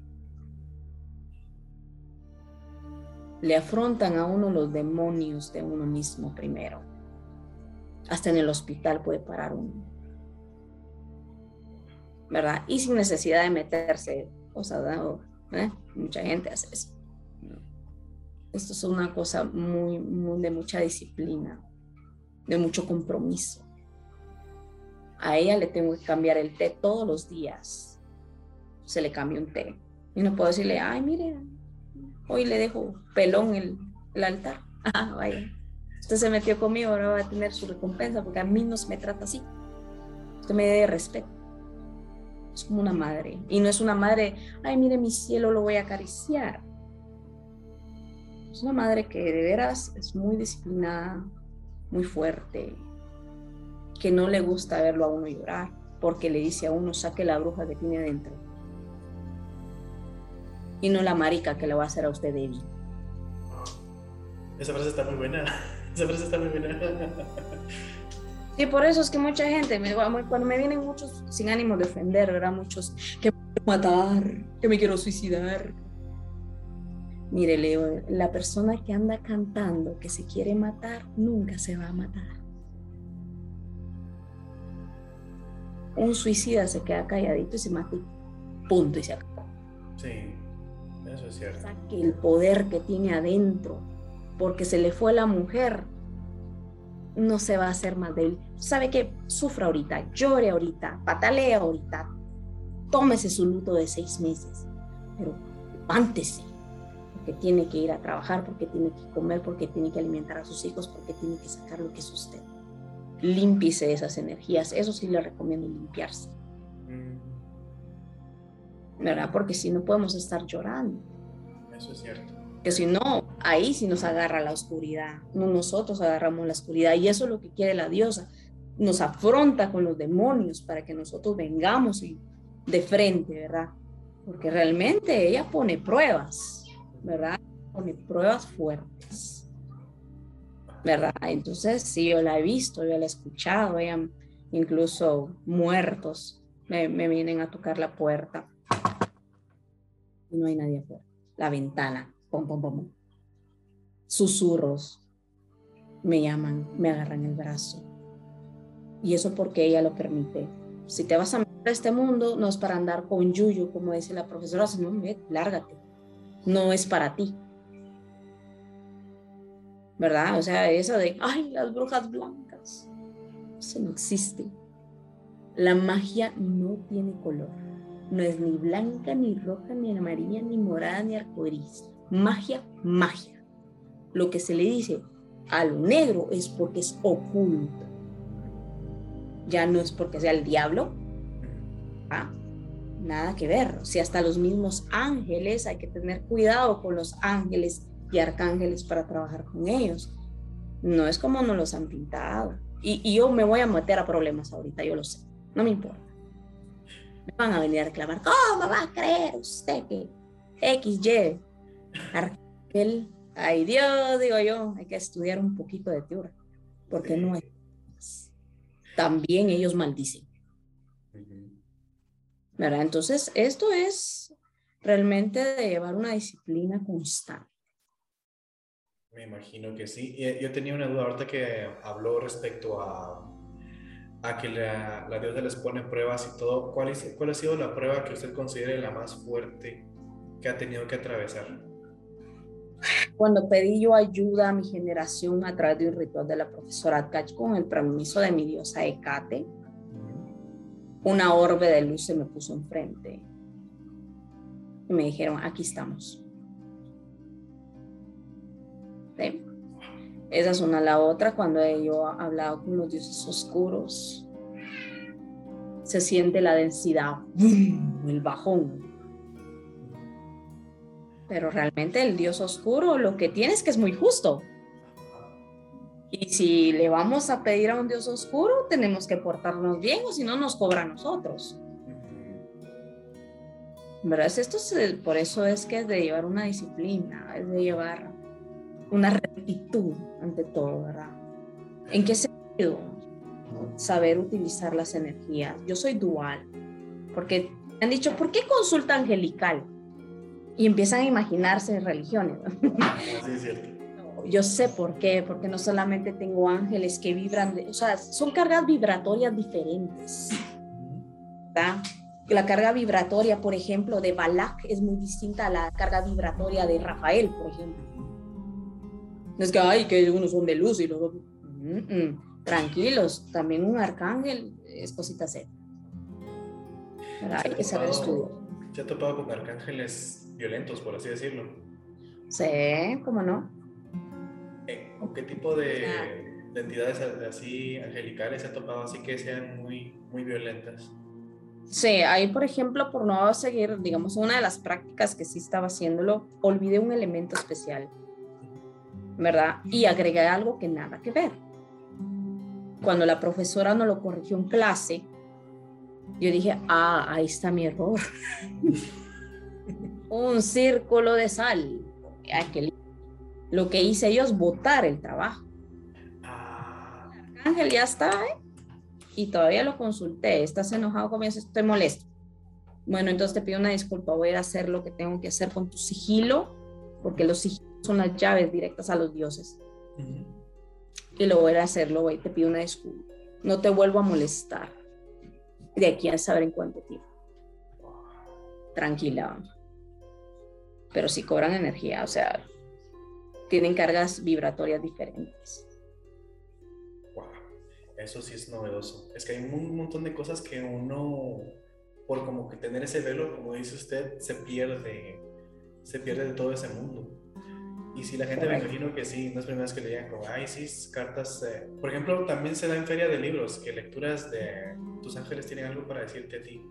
Speaker 2: Le afrontan a uno los demonios de uno mismo primero. Hasta en el hospital puede parar uno. ¿Verdad? Y sin necesidad de meterse. O sea, ¿eh? mucha gente hace eso. Esto es una cosa muy de mucha disciplina de mucho compromiso. A ella le tengo que cambiar el té todos los días. Se le cambia un té. Y no puedo decirle, ay, mire, hoy le dejo pelón el, altar. Ah, vaya. Usted se metió conmigo, ahora va a tener su recompensa porque a mí no se me trata así. Usted me debe respeto. Es como una madre. Y no es una madre, ay, mire mi cielo, lo voy a acariciar. Es una madre que de veras es muy disciplinada, muy fuerte, que no le gusta verlo a uno llorar, porque le dice a uno, saque la bruja que tiene dentro. Y no la marica que le va a hacer a usted débil.
Speaker 1: Esa frase está muy buena. Esa frase está muy buena.
Speaker 2: Sí, por eso es que mucha gente, cuando me vienen muchos, sin ánimo de ofender, ¿verdad? Muchos que me quiero matar, que me quiero suicidar, Mire, Leo, la persona que anda cantando que se quiere matar, nunca se va a matar. Un suicida se queda calladito y se mata punto y se acabó.
Speaker 1: Sí, eso es cierto.
Speaker 2: Saque el poder que tiene adentro, porque se le fue la mujer, no se va a hacer más débil. ¿Sabe qué? Sufra ahorita, llore ahorita, patalea ahorita, tómese su luto de seis meses, pero levántese porque tiene que ir a trabajar, porque tiene que comer, porque tiene que alimentar a sus hijos, porque tiene que sacar lo que es usted. Límpiese esas energías, eso sí le recomiendo limpiarse. Mm. ¿Verdad? Porque si no podemos estar llorando.
Speaker 1: Eso es cierto.
Speaker 2: Que si no, ahí sí nos agarra la oscuridad, no nosotros agarramos la oscuridad. Y eso es lo que quiere la diosa. Nos afronta con los demonios para que nosotros vengamos de frente, ¿verdad? Porque realmente ella pone pruebas ¿verdad? Pone pruebas fuertes, ¿verdad? Entonces, sí, yo la he visto, yo la he escuchado, incluso muertos me, vienen a tocar la puerta no hay nadie afuera. La ventana, pom, pom, pom. Susurros me llaman, me agarran el brazo. Y eso porque ella lo permite. Si te vas a meter a este mundo, no es para andar con yuyo, como dice la profesora, sino, lárgate no es para ti. ¿Verdad? O sea, eso de, ay, las brujas blancas. Eso no existe. La magia no tiene color. No es ni blanca, ni roja, ni amarilla, ni morada, ni arcoíris. Magia, magia. Lo que se le dice a lo negro es porque es oculto. ya no es porque sea el diablo, ¿ah? Nada que ver. Si hasta los mismos ángeles, hay que tener cuidado con los ángeles y arcángeles para trabajar con ellos. No es como nos los han pintado. Y, yo me voy a meter a problemas ahorita, yo lo sé. No me importa. Me van a venir a reclamar, ¿cómo va a creer usted que XY, arcángel? Ay Dios, digo yo, hay que estudiar un poquito de teoría, porque no es. También ellos maldicen. ¿Verdad? Entonces, esto es realmente de llevar una disciplina constante.
Speaker 1: Me imagino que sí. Yo tenía una duda ahorita que habló respecto a, a que la, la, diosa les pone pruebas y todo. ¿Cuál, es, ¿Cuál ha sido la prueba que usted considere la más fuerte que ha tenido que atravesar?
Speaker 2: Cuando pedí yo ayuda a mi generación a través de un ritual de la profesora Atkach con el permiso de mi diosa Hecate, una orbe de luz se me puso enfrente. Y me dijeron, aquí estamos. Esa es una. La otra, cuando yo he hablado con los dioses oscuros, se siente la densidad, el bajón. Pero realmente el dios oscuro lo que tiene es que es muy justo. Y si le vamos a pedir a un Dios oscuro, tenemos que portarnos bien o si no nos cobra a nosotros. ¿Verdad? Esto es, por eso es que es de llevar una disciplina, es de llevar una rectitud ante todo, ¿verdad? ¿En qué sentido? Saber utilizar las energías. Yo soy dual, porque me han dicho, ¿por qué consulta angelical? Y empiezan a imaginarse religiones. Sí, es cierto yo sé por qué, porque no solamente tengo ángeles que vibran, o sea, son cargas vibratorias diferentes. La carga vibratoria, por ejemplo, de Balak es muy distinta a la carga vibratoria de Rafael, por ejemplo. No es que, ay, que unos son de luz y los otros... Tranquilos, también un arcángel es cosita seria. Hay que saber estudiar.
Speaker 1: ¿Se ha topado con arcángeles violentos, por así decirlo?
Speaker 2: Sí, ¿cómo no?
Speaker 1: ¿Con qué tipo de, entidades así angelicales se ha topado así que sean muy, muy violentas?
Speaker 2: Sí, ahí por ejemplo, por no seguir, digamos, una de las prácticas que sí estaba haciéndolo, olvidé un elemento especial, ¿verdad? Y agregué algo que nada que ver. Cuando la profesora no lo corrigió en clase, yo dije, ah, ahí está mi error. un círculo de sal. Ay, qué lo que hice yo es votar el trabajo. Ah. Ángel ya está, ¿eh? Y todavía lo consulté. ¿Estás enojado conmigo? Estoy molesto. Bueno, entonces te pido una disculpa. Voy a hacer lo que tengo que hacer con tu sigilo, porque los sigilos son las llaves directas a los dioses. Y lo voy a hacerlo, voy. Te pido una disculpa. No te vuelvo a molestar. De aquí a saber en cuánto tiempo. Tranquila. Pero si cobran energía, o sea, tienen cargas vibratorias diferentes.
Speaker 1: Wow, eso sí es novedoso. Es que hay un montón de cosas que uno, por como que tener ese velo, como dice usted, se pierde, se pierde de todo ese mundo. Y si la gente me imagino que sí, no es primera vez que le digan como, ay, sí, cartas. Eh". Por ejemplo, también se da en feria de libros, que lecturas de tus ángeles tienen algo para decirte a ti.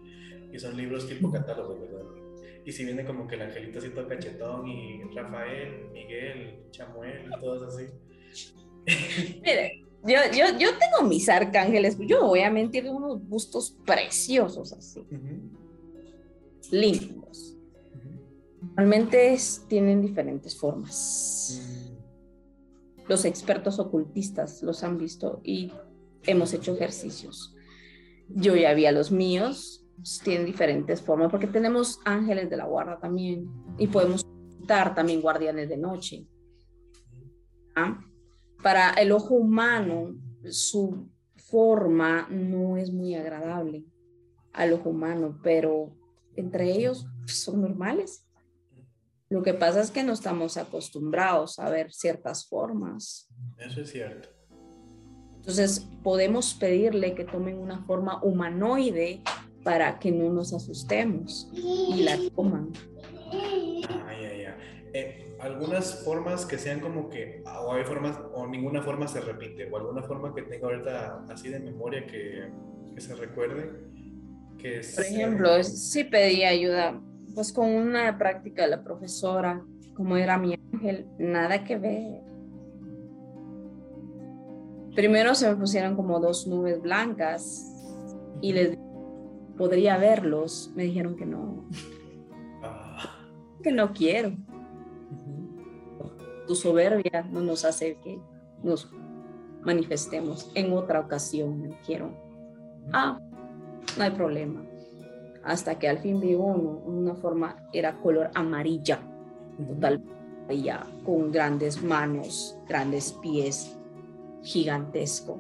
Speaker 1: Y son libros tipo catálogo, ¿verdad? Y si viene como que el angelito así todo cachetón y Rafael, Miguel, Chamuel, todos así.
Speaker 2: Mire, yo, yo, yo tengo mis arcángeles, yo voy a mentir, unos bustos preciosos así. Lindos. Realmente tienen diferentes formas. Los expertos ocultistas los han visto y hemos hecho ejercicios. Yo ya vi a los míos, tienen diferentes formas, porque tenemos ángeles de la guarda también y podemos dar también guardianes de noche. ¿Ah? Para el ojo humano, su forma no es muy agradable al ojo humano, pero entre ellos son normales. Lo que pasa es que no estamos acostumbrados a ver ciertas formas.
Speaker 1: Eso es cierto.
Speaker 2: Entonces podemos pedirle que tomen una forma humanoide para que no nos asustemos y la toman.
Speaker 1: Ah, ya, ya. Eh, algunas formas que sean como que, o hay formas, o ninguna forma se repite, o alguna forma que tenga ahorita así de memoria que, que se recuerde. Que
Speaker 2: Por ejemplo, sí pedí ayuda, pues con una práctica de la profesora, como era mi ángel, nada que ver. Primero se me pusieron como dos nubes blancas y les podría verlos. Me dijeron que no. Ah. Que no quiero. Tu soberbia no nos hace que nos manifestemos en otra ocasión. Me dijeron, ah, no hay problema. Hasta que al fin vi uno, una forma, era color amarilla, total amarilla, con grandes manos, grandes pies, gigantesco.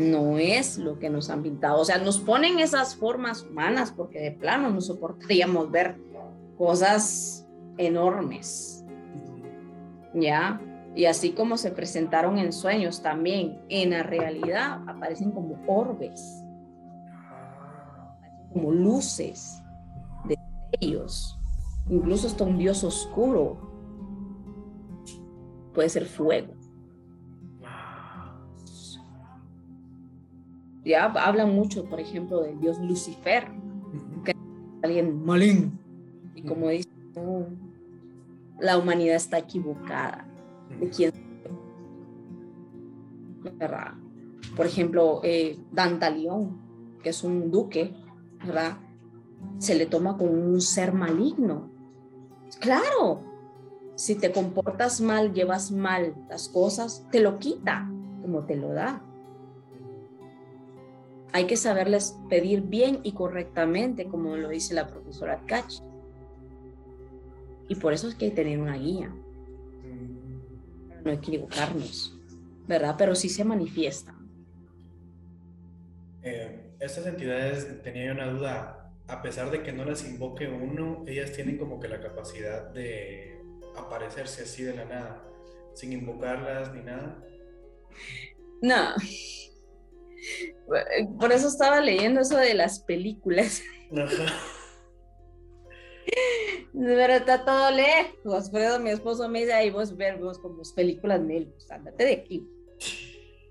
Speaker 2: No es lo que nos han pintado. O sea, nos ponen esas formas humanas porque de plano no soportaríamos ver cosas enormes. ¿Ya? Y así como se presentaron en sueños también, en la realidad aparecen como orbes, como luces de ellos. Incluso hasta un dios oscuro. Puede ser fuego. Ya hablan mucho, por ejemplo, del dios Lucifer, que es alguien malín. Y como dice, la humanidad está equivocada. ¿De quién? ¿Verdad? Por ejemplo, eh, Dantalión, que es un duque, ¿verdad? Se le toma como un ser maligno. Claro, si te comportas mal, llevas mal las cosas, te lo quita como te lo da hay que saberles pedir bien y correctamente, como lo dice la profesora Catch. Y por eso es que hay que tener una guía. No equivocarnos, ¿verdad? Pero sí se manifiesta.
Speaker 1: Eh, estas entidades, tenía una duda, a pesar de que no las invoque uno, ellas tienen como que la capacidad de aparecerse así de la nada, sin invocarlas ni nada.
Speaker 2: No, por eso estaba leyendo eso de las películas. Pero está todo lejos. Por eso mi esposo me dice, ahí vos ver vos como películas Mel, pues, andate de aquí.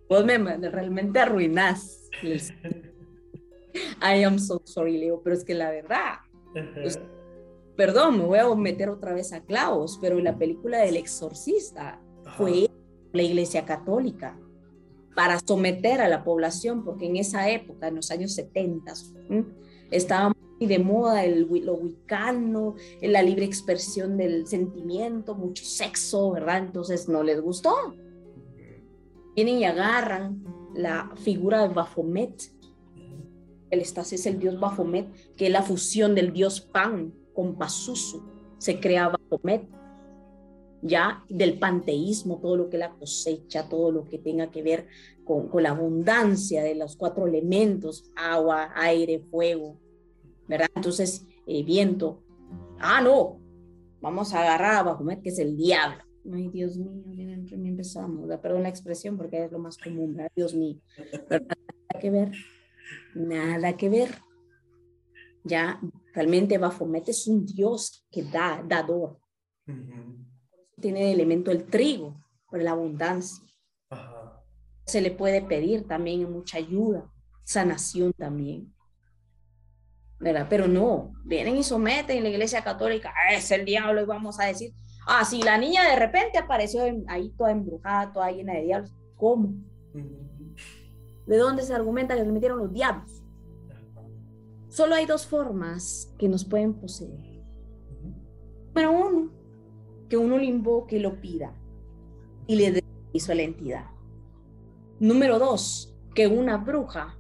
Speaker 2: Vos me realmente arruinás. I am so sorry, Leo, pero es que la verdad, pues, perdón, me voy a meter otra vez a clavos, pero la película del exorcista fue la iglesia católica para someter a la población, porque en esa época, en los años 70, estaba muy de moda el, lo wicano, la libre expresión del sentimiento, mucho sexo, ¿verdad? Entonces no les gustó. Vienen y agarran la figura de Baphomet. El estás es el dios Baphomet, que es la fusión del dios Pan con Pazuzu. Se crea Baphomet ya del panteísmo, todo lo que la cosecha, todo lo que tenga que ver con, la abundancia de los cuatro elementos, agua, aire, fuego, ¿verdad? Entonces, eh, viento. Ah, no, vamos a agarrar a Bajomet, que es el diablo. Ay, Dios mío, me empezamos, perdón la expresión porque es lo más común, ¿verdad? Dios mío. nada que ver, nada que ver. Ya, realmente Bafomet es un Dios que da, dador tiene el elemento el trigo, por la abundancia. Se le puede pedir también mucha ayuda, sanación también. ¿verdad? Pero no, vienen y someten en la iglesia católica, ah, es el diablo y vamos a decir, ah, si la niña de repente apareció ahí toda embrujada, toda llena de diablos, ¿cómo? ¿De dónde se argumenta que se metieron los diablos? Solo hay dos formas que nos pueden poseer. Número uno, que uno le invoque y lo pida y le dé a la entidad. Número dos, que una bruja,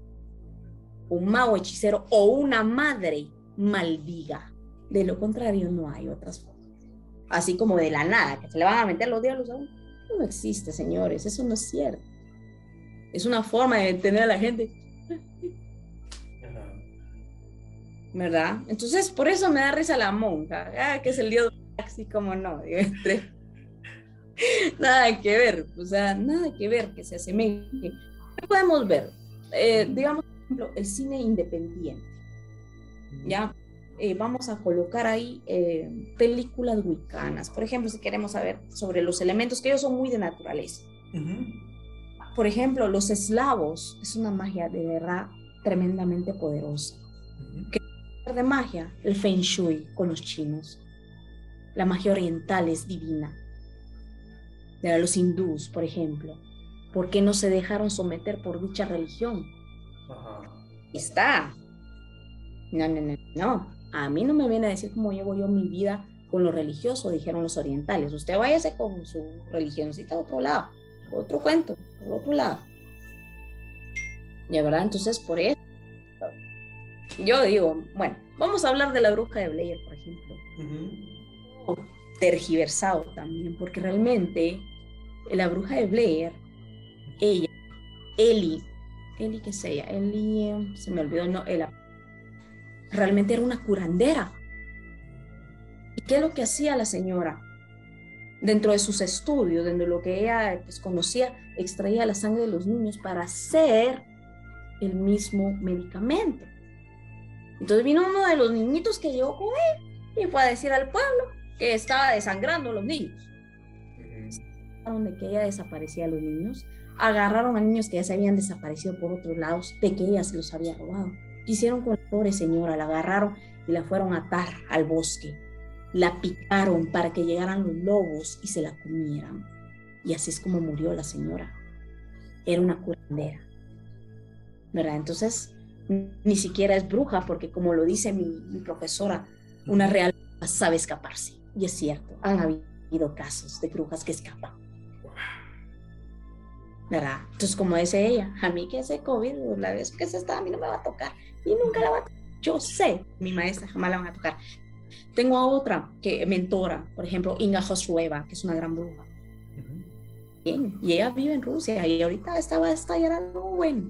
Speaker 2: un mago hechicero o una madre maldiga. De lo contrario, no hay otras formas. Así como de la nada, que se le van a meter los diablos a uno. No existe, señores, eso no es cierto. Es una forma de tener a la gente. ¿Verdad? Entonces, por eso me da risa la monja, ah, que es el dios así como no, nada que ver, o sea, nada que ver que se asemeje. ¿Qué podemos ver? Eh, digamos, por ejemplo, el cine independiente, ¿ya? eh, vamos a colocar ahí eh, películas wiccanas. Por ejemplo, si queremos saber sobre los elementos, que ellos son muy de naturaleza. Por ejemplo, los eslavos es una magia de verdad tremendamente poderosa. ¿Qué de magia? El feng shui con los chinos. La magia oriental es divina. De los hindús, por ejemplo. ¿Por qué no se dejaron someter por dicha religión? Está. No, no, no, no. A mí no me viene a decir cómo llevo yo mi vida con lo religioso, dijeron los orientales. Usted váyase con su religioncita a otro lado, otro cuento, por otro lado. Ya verdad, entonces por eso. Yo digo, bueno, vamos a hablar de la bruja de Blair, por ejemplo. Tergiversado también, porque realmente la bruja de Blair, ella, Eli, Eli, ¿qué es ella? Eli, se me olvidó, no, ella, realmente era una curandera. ¿Y qué es lo que hacía la señora? Dentro de sus estudios, dentro de lo que ella pues, conocía, extraía la sangre de los niños para hacer el mismo medicamento. Entonces vino uno de los niñitos que llegó con él y fue a decir al pueblo que estaba desangrando a los niños. Donde que ella desaparecía a los niños, agarraron a niños que ya se habían desaparecido por otros lados, de que ella se los había robado hicieron con la pobre señora? La agarraron y la fueron a atar al bosque. La picaron para que llegaran los lobos y se la comieran. Y así es como murió la señora. Era una curandera. ¿Verdad? Entonces, ni siquiera es bruja, porque como lo dice mi, mi profesora, una real sabe escaparse. Y es cierto, han habido casos de brujas que escapan. ¿verdad? Entonces, como dice ella, a mí que ese COVID, la vez que se está, a mí no me va a tocar y nunca la va a tocar. Yo sé, mi maestra jamás la van a tocar. Tengo a otra que mentora, por ejemplo, Inga Josueva, que es una gran bruja. Bien, y ella vive en Rusia y ahorita estaba a estallar algo bueno.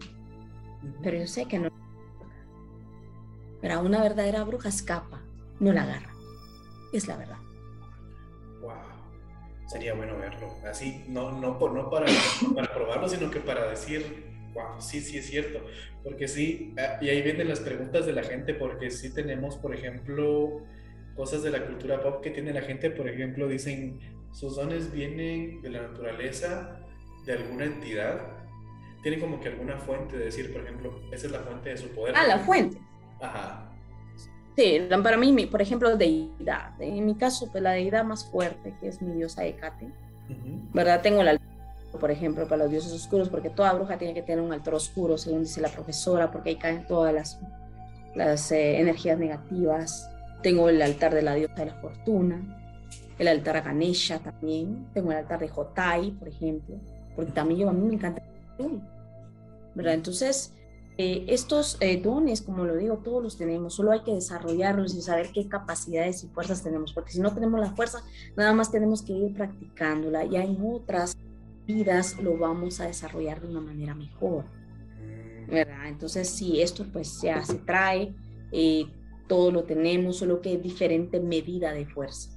Speaker 2: Pero yo sé que no. Pero una verdadera bruja escapa, no la agarra. Es la verdad.
Speaker 1: Sería bueno verlo. Así, no, no, no para, para probarlo, sino que para decir, wow, sí, sí es cierto. Porque sí, ah, y ahí vienen las preguntas de la gente, porque sí tenemos, por ejemplo, cosas de la cultura pop que tiene la gente, por ejemplo, dicen, sus dones vienen de la naturaleza, de alguna entidad, tienen como que alguna fuente de decir, por ejemplo, esa es la fuente de su poder.
Speaker 2: Ah, la fuente.
Speaker 1: Ajá.
Speaker 2: Sí, para mí, por ejemplo, deidad. En mi caso, pues la deidad más fuerte, que es mi diosa Hecate, ¿verdad? Tengo la por ejemplo, para los dioses oscuros, porque toda bruja tiene que tener un altar oscuro, según dice la profesora, porque ahí caen todas las, las eh, energías negativas. Tengo el altar de la diosa de la fortuna, el altar a Ganesha también, tengo el altar de Jotai, por ejemplo, porque también yo a mí me encanta ¿verdad? Entonces, eh, estos eh, dones, como lo digo, todos los tenemos, solo hay que desarrollarlos y saber qué capacidades y fuerzas tenemos, porque si no tenemos la fuerza, nada más tenemos que ir practicándola. Y hay otras vidas lo vamos a desarrollar de una manera mejor. ¿verdad? Entonces, si esto pues ya se trae, eh, todo lo tenemos, solo que es diferente medida de fuerza.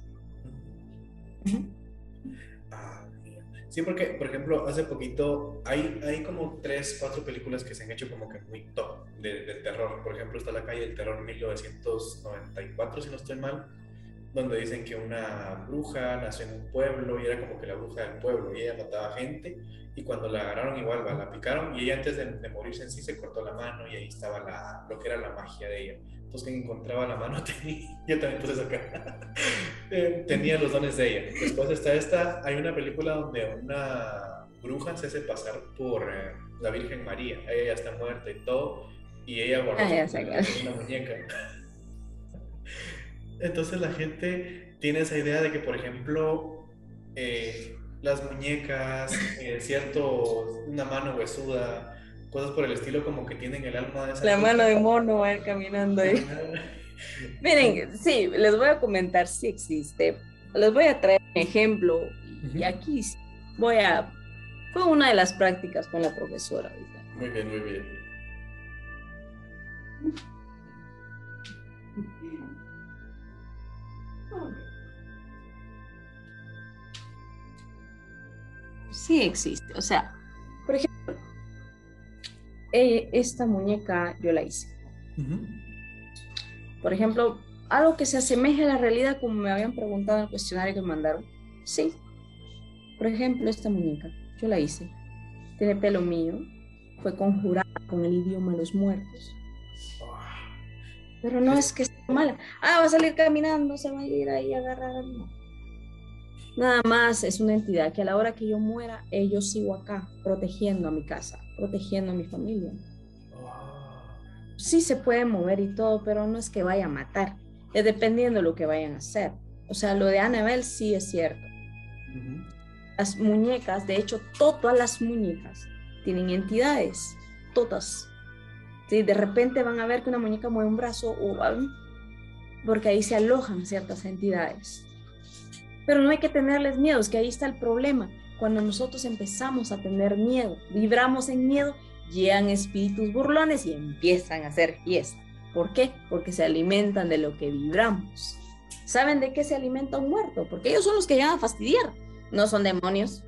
Speaker 1: Sí, porque, por ejemplo, hace poquito hay, hay como tres, cuatro películas que se han hecho como que muy top de, de terror. Por ejemplo, está La calle del terror 1994, si no estoy mal donde dicen que una bruja nació en un pueblo y era como que la bruja del pueblo y ella mataba gente y cuando la agarraron igual la picaron y ella antes de, morirse en sí se cortó la mano y ahí estaba la, lo que era la magia de ella. Entonces quien encontraba la mano tenía, yo también puse eso acá, eh, tenía los dones de ella. Después está esta, hay una película donde una bruja se hace pasar por eh, la Virgen María, ella ya está muerta y todo y ella guardó ah, una muñeca. Entonces la gente tiene esa idea de que, por ejemplo, eh, las muñecas, eh, cierto, una mano huesuda, cosas por el estilo como que tienen el alma de esa
Speaker 2: La mano de mono va a ir caminando ahí. Miren, sí, les voy a comentar si existe. Les voy a traer un ejemplo y aquí voy a... Fue una de las prácticas con la profesora ahorita.
Speaker 1: Muy bien, muy bien.
Speaker 2: sí existe. O sea, por ejemplo, eh, esta muñeca yo la hice. Por ejemplo, algo que se asemeje a la realidad como me habían preguntado en el cuestionario que me mandaron. Sí. Por ejemplo, esta muñeca, yo la hice. Tiene pelo mío, fue conjurada con el idioma de los muertos. Pero no es que esté mala. Ah, va a salir caminando, se va a ir ahí a agarrar. Nada más es una entidad que a la hora que yo muera, yo sigo acá, protegiendo a mi casa, protegiendo a mi familia. Sí se puede mover y todo, pero no es que vaya a matar. Es dependiendo de lo que vayan a hacer. O sea, lo de Annabelle sí es cierto. Las muñecas, de hecho, todas las muñecas tienen entidades, todas. Si de repente van a ver que una muñeca mueve un brazo o porque ahí se alojan ciertas entidades. Pero no hay que tenerles miedo, es que ahí está el problema. Cuando nosotros empezamos a tener miedo, vibramos en miedo, llegan espíritus burlones y empiezan a hacer fiesta. ¿Por qué? Porque se alimentan de lo que vibramos. ¿Saben de qué se alimenta un muerto? Porque ellos son los que llegan a fastidiar. No son demonios.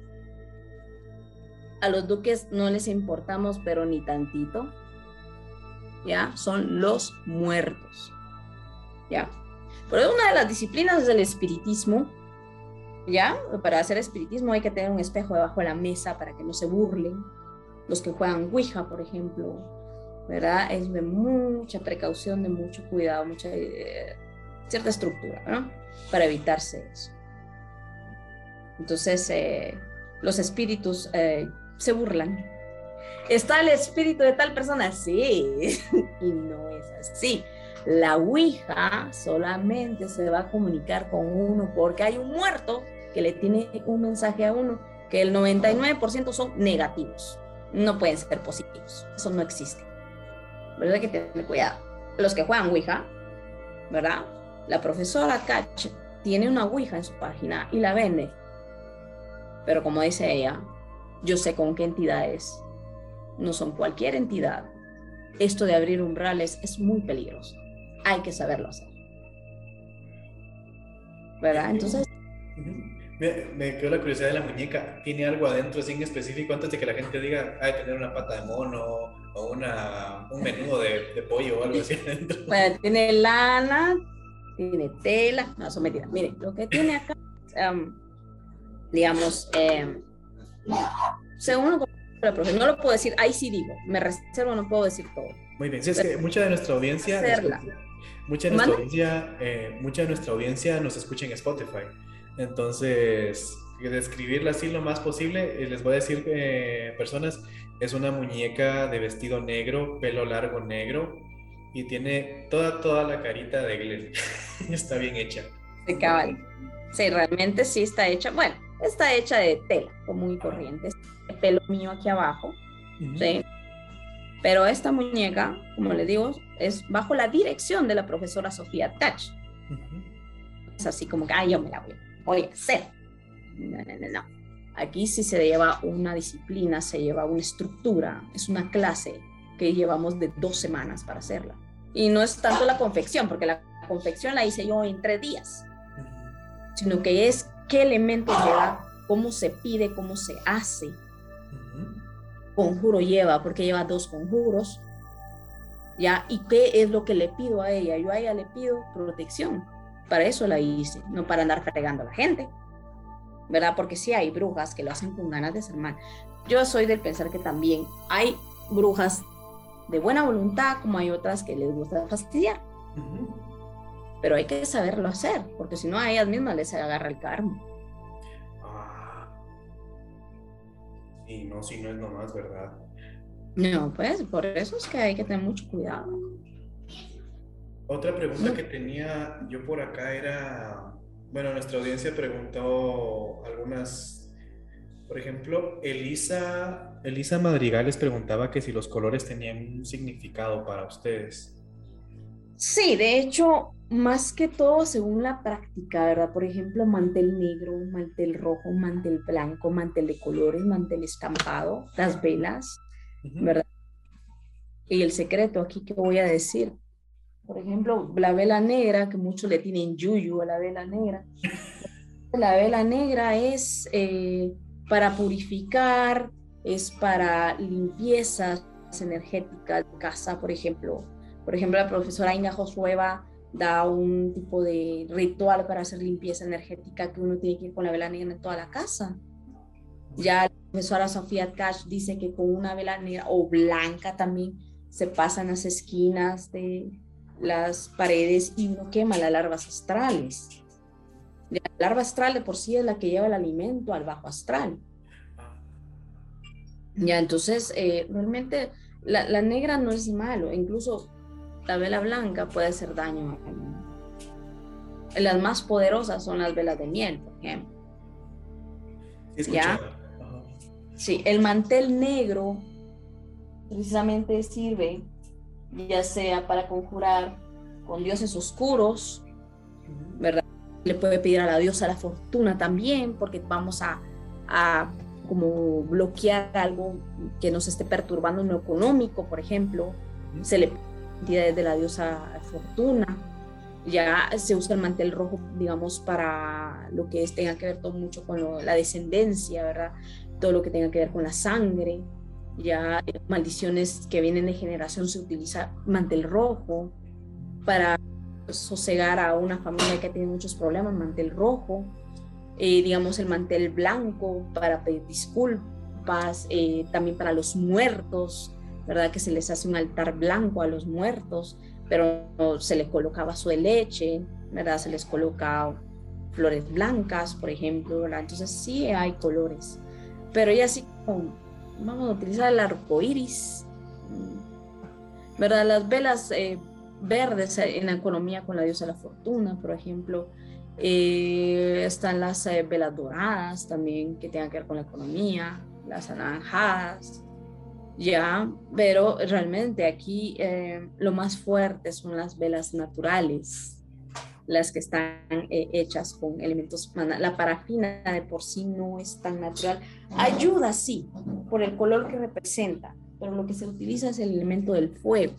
Speaker 2: A los duques no les importamos, pero ni tantito. ¿Ya? Son los muertos. ¿Ya? Pero una de las disciplinas es el espiritismo. ¿Ya? Para hacer espiritismo hay que tener un espejo debajo de la mesa para que no se burlen. Los que juegan Ouija, por ejemplo, ¿verdad? Es de mucha precaución, de mucho cuidado, mucha eh, cierta estructura, ¿no? Para evitarse eso. Entonces, eh, los espíritus eh, se burlan. ¿Está el espíritu de tal persona? Sí, y no es así. La Ouija solamente se va a comunicar con uno porque hay un muerto que le tiene un mensaje a uno, que el 99% son negativos, no pueden ser positivos, eso no existe. ¿Verdad que tener cuidado? Los que juegan Ouija, ¿verdad? La profesora Catch tiene una Ouija en su página y la vende. Pero como dice ella, yo sé con qué entidades, no son cualquier entidad. Esto de abrir umbrales es muy peligroso. Hay que saberlo hacer. ¿Verdad? Entonces...
Speaker 1: Me, quedó la curiosidad de la muñeca. ¿Tiene algo adentro así en específico antes de que la gente diga, hay que tener una pata de mono o una, un menudo de, pollo o algo así adentro?
Speaker 2: Bueno, tiene lana, tiene tela. No, eso mentira. Mire, lo que tiene acá, um, digamos, eh, según no lo puedo decir, ahí sí digo, me reservo, no puedo decir todo.
Speaker 1: Muy bien, sí, es que mucha de nuestra audiencia, mucha de nuestra audiencia, eh, mucha de nuestra audiencia nos escucha en Spotify. Entonces, describirla así lo más posible, eh, les voy a decir, eh, personas, es una muñeca de vestido negro, pelo largo negro y tiene toda, toda la carita de Glenn. está bien hecha.
Speaker 2: De cabal. Sí, realmente sí está hecha. Bueno, está hecha de tela común y corriente. El pelo mío aquí abajo. ¿sí? Pero esta muñeca, como les digo, es bajo la dirección de la profesora Sofía Tach. Es así como que, ay, yo me la voy, a hacer. No, no, no, no. Aquí sí se lleva una disciplina, se lleva una estructura, es una clase que llevamos de dos semanas para hacerla. Y no es tanto la confección, porque la confección la hice yo en tres días, sino que es qué elementos lleva, cómo se pide, cómo se hace. Conjuro lleva, porque lleva dos conjuros. ¿Ya? ¿Y qué es lo que le pido a ella? Yo a ella le pido protección. Para eso la hice, no para andar fregando a la gente. ¿Verdad? Porque sí hay brujas que lo hacen con ganas de ser mal. Yo soy del pensar que también hay brujas de buena voluntad, como hay otras que les gusta fastidiar pero hay que saberlo hacer, porque si no a ellas mismas les agarra el karma.
Speaker 1: Ah. Y no, si no es nomás, ¿verdad?
Speaker 2: No, pues por eso es que hay que tener mucho cuidado.
Speaker 1: Otra pregunta que tenía yo por acá era, bueno, nuestra audiencia preguntó algunas, por ejemplo, Elisa, Elisa Madrigal les preguntaba que si los colores tenían un significado para ustedes.
Speaker 2: Sí, de hecho, más que todo según la práctica, ¿verdad? Por ejemplo, mantel negro, mantel rojo, mantel blanco, mantel de colores, mantel estampado, las velas, ¿verdad? Y el secreto aquí que voy a decir, por ejemplo, la vela negra, que muchos le tienen yuyu a la vela negra. La vela negra es eh, para purificar, es para limpiezas energéticas de casa, por ejemplo. Por ejemplo, la profesora Ina Josueva da un tipo de ritual para hacer limpieza energética que uno tiene que ir con la vela negra en toda la casa. Ya la profesora Sofía Cash dice que con una vela negra o blanca también se pasan las esquinas de las paredes y uno quema las larvas astrales. La larva astral de por sí es la que lleva el alimento al bajo astral. Ya, entonces, eh, realmente la, la, negra no es malo, incluso la vela blanca puede hacer daño. Las más poderosas son las velas de miel, por ejemplo. ¿Ya? Sí, el mantel negro precisamente sirve ya sea para conjurar con dioses oscuros, ¿verdad? Le puede pedir a la diosa la fortuna también, porque vamos a, a como bloquear algo que nos esté perturbando en lo económico, por ejemplo. Se le pide de la diosa fortuna. Ya se usa el mantel rojo, digamos, para lo que tenga que ver todo mucho con la descendencia, ¿verdad? Todo lo que tenga que ver con la sangre ya maldiciones que vienen de generación se utiliza mantel rojo para sosegar a una familia que tiene muchos problemas, mantel rojo, eh, digamos el mantel blanco para pedir disculpas, eh, también para los muertos, ¿verdad? Que se les hace un altar blanco a los muertos, pero se les coloca vaso de leche, ¿verdad? Se les coloca flores blancas, por ejemplo, ¿verdad? Entonces sí hay colores, pero ya como vamos a utilizar el arco iris, ¿verdad? Las velas eh, verdes en la economía con la diosa de la fortuna, por ejemplo. Eh, están las eh, velas doradas también que tengan que ver con la economía, las anaranjadas, ya, pero realmente aquí lo más fuerte son las velas naturales, las que están eh, hechas con elementos, la parafina de por sí no es tan natural. Ayuda, sí, por el color que representa, pero lo que se utiliza es el elemento del fuego.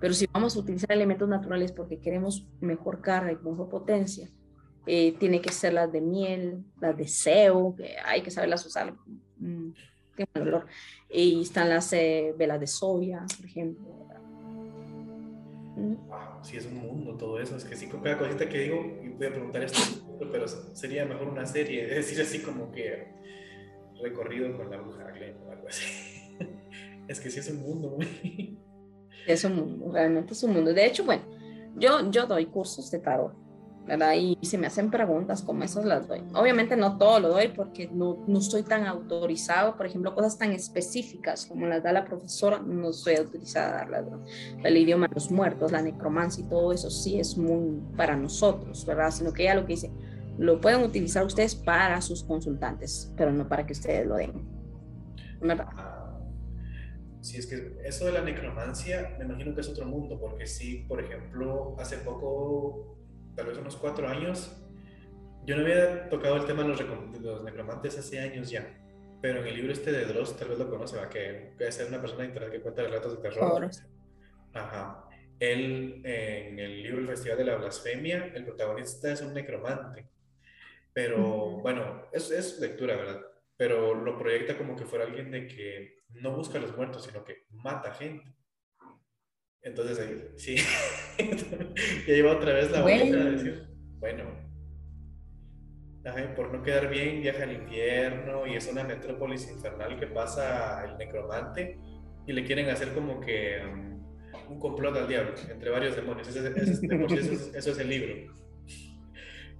Speaker 2: Pero si vamos a utilizar elementos naturales porque queremos mejor carga y mejor potencia, eh, tiene que ser las de miel, las de seo, que hay que saberlas usar. Mm, qué olor. Y están las eh, velas de soya, por ejemplo
Speaker 1: wow, sí es un mundo todo eso. Es que sí, cada cosita que digo, y voy a preguntar esto, pero sería mejor una serie, es decir, así como que recorrido con la bruja o algo así. Es que sí es un mundo.
Speaker 2: Es un mundo, realmente es un mundo. De hecho, bueno, yo, yo doy cursos de tarot ¿verdad? Y si me hacen preguntas como esas las doy. Obviamente no todo lo doy porque no, no estoy tan autorizado, por ejemplo, cosas tan específicas como las da la profesora, no estoy autorizada a darlas. El idioma de los muertos, la necromancia y todo eso sí es muy para nosotros, ¿verdad? Sino que ya lo que dice, lo pueden utilizar ustedes para sus consultantes, pero no para que ustedes lo den. ¿Verdad?
Speaker 1: Ah, sí, es que eso de la necromancia, me imagino que es otro mundo, porque sí, por ejemplo, hace poco tal vez unos cuatro años, yo no había tocado el tema de los, necromantes hace años ya, pero en el libro este de Dross, tal vez lo conoce, ¿va? que, es una persona de internet que cuenta relatos de terror. Ajá. Él, en el libro El Festival de la Blasfemia, el protagonista es un necromante. Pero bueno, es, es lectura, ¿verdad? Pero lo proyecta como que fuera alguien de que no busca a los muertos, sino que mata gente. Entonces ahí, sí, ya lleva otra vez la bueno. a decir, bueno, por no quedar bien viaja al infierno y es una metrópolis infernal que pasa el necromante y le quieren hacer como que um, un complot al diablo entre varios demonios. Eso es, el libro.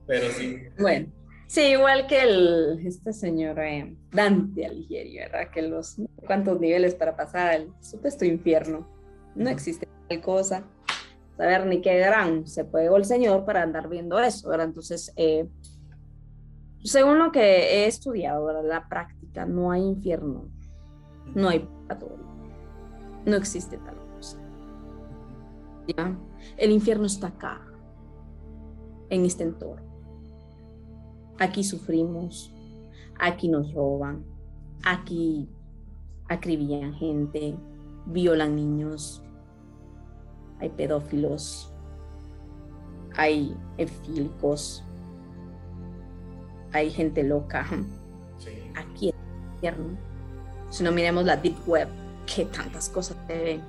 Speaker 1: Pero sí.
Speaker 2: Bueno. Sí, igual que el, este señor eh, Dante Alighieri, ¿verdad? Que los cuántos niveles para pasar al supuesto infierno. No existe cosa, saber ni qué gran se puede el Señor para andar viendo eso. Entonces, eh, según lo que he estudiado, la práctica, no hay infierno, no hay purgatorio, no existe tal cosa. ¿Ya? El infierno está acá, en este entorno. Aquí sufrimos, aquí nos roban, aquí acribillan gente, violan niños, hay pedófilos, hay efílicos, hay gente loca. Aquí en el infierno. Si no miremos la Deep Web, que tantas cosas te ven.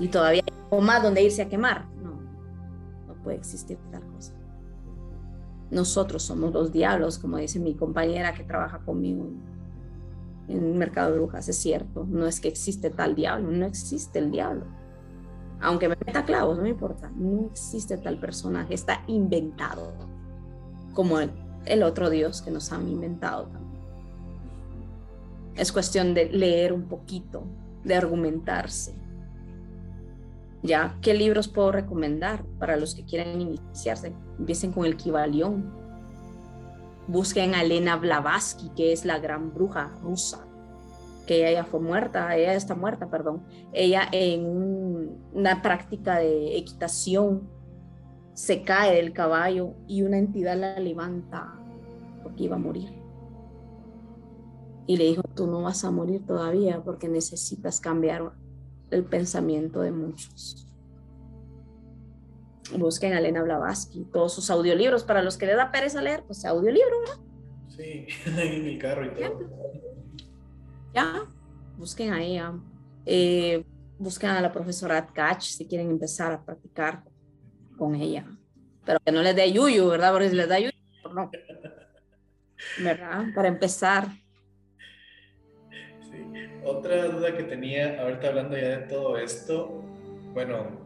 Speaker 2: Y todavía hay más donde irse a quemar. No, no puede existir tal cosa. Nosotros somos los diablos, como dice mi compañera que trabaja conmigo en el mercado de brujas, es cierto, no es que existe tal diablo, no existe el diablo. Aunque me meta clavos, no me importa, no existe tal personaje, está inventado, como el, otro Dios que nos han inventado también. Es cuestión de leer un poquito, de argumentarse. ¿Ya? ¿Qué libros puedo recomendar para los que quieran iniciarse? Empiecen con el Kibalión. Busquen a Elena Blavatsky, que es la gran bruja rusa, que ella fue muerta, ella está muerta, perdón. Ella en una práctica de equitación se cae del caballo y una entidad la levanta porque iba a morir. Y le dijo, tú no vas a morir todavía porque necesitas cambiar el pensamiento de muchos. Busquen a Elena Blavatsky, todos sus audiolibros. Para los que les da pereza leer, pues audiolibro, ¿verdad?
Speaker 1: Sí, en mi carro y todo.
Speaker 2: Busquen a ella. Eh, busquen a la profesora Catch si quieren empezar a practicar con ella. Pero que no les dé yuyu, ¿verdad? Porque si les da yuyu, no. ¿Verdad? Para empezar.
Speaker 1: Sí. Otra duda que tenía, ahorita hablando ya de todo esto, bueno,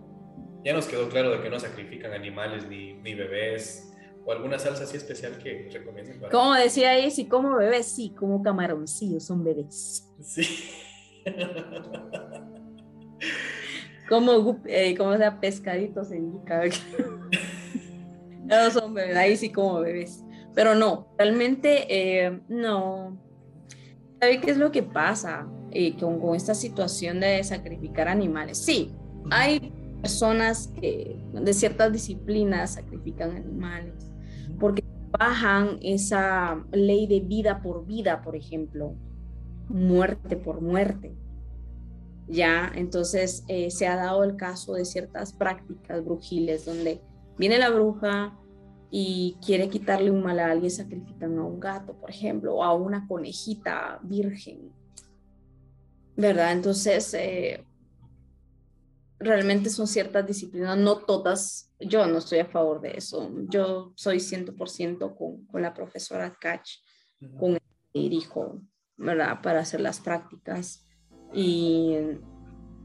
Speaker 1: ya nos quedó claro de que no sacrifican animales ni, ni bebés o alguna salsa así especial que recomienden. Para...
Speaker 2: Como decía ahí, si como bebés, sí, como camaroncillos, son bebés.
Speaker 1: Sí.
Speaker 2: como, eh, como sea, pescaditos en yuca. no son bebés, ahí sí como bebés. Pero no, realmente eh, no. ¿Sabe qué es lo que pasa eh, con, con esta situación de sacrificar animales? Sí, hay personas que de ciertas disciplinas sacrifican animales porque bajan esa ley de vida por vida, por ejemplo, muerte por muerte. Ya, entonces eh, se ha dado el caso de ciertas prácticas brujiles donde viene la bruja y quiere quitarle un mal a alguien, sacrifican a un gato, por ejemplo, o a una conejita virgen. ¿Verdad? Entonces, eh, realmente son ciertas disciplinas, no todas, yo no estoy a favor de eso. Yo soy 100% con, con la profesora Catch, con el que dirijo, ¿verdad? Para hacer las prácticas. Y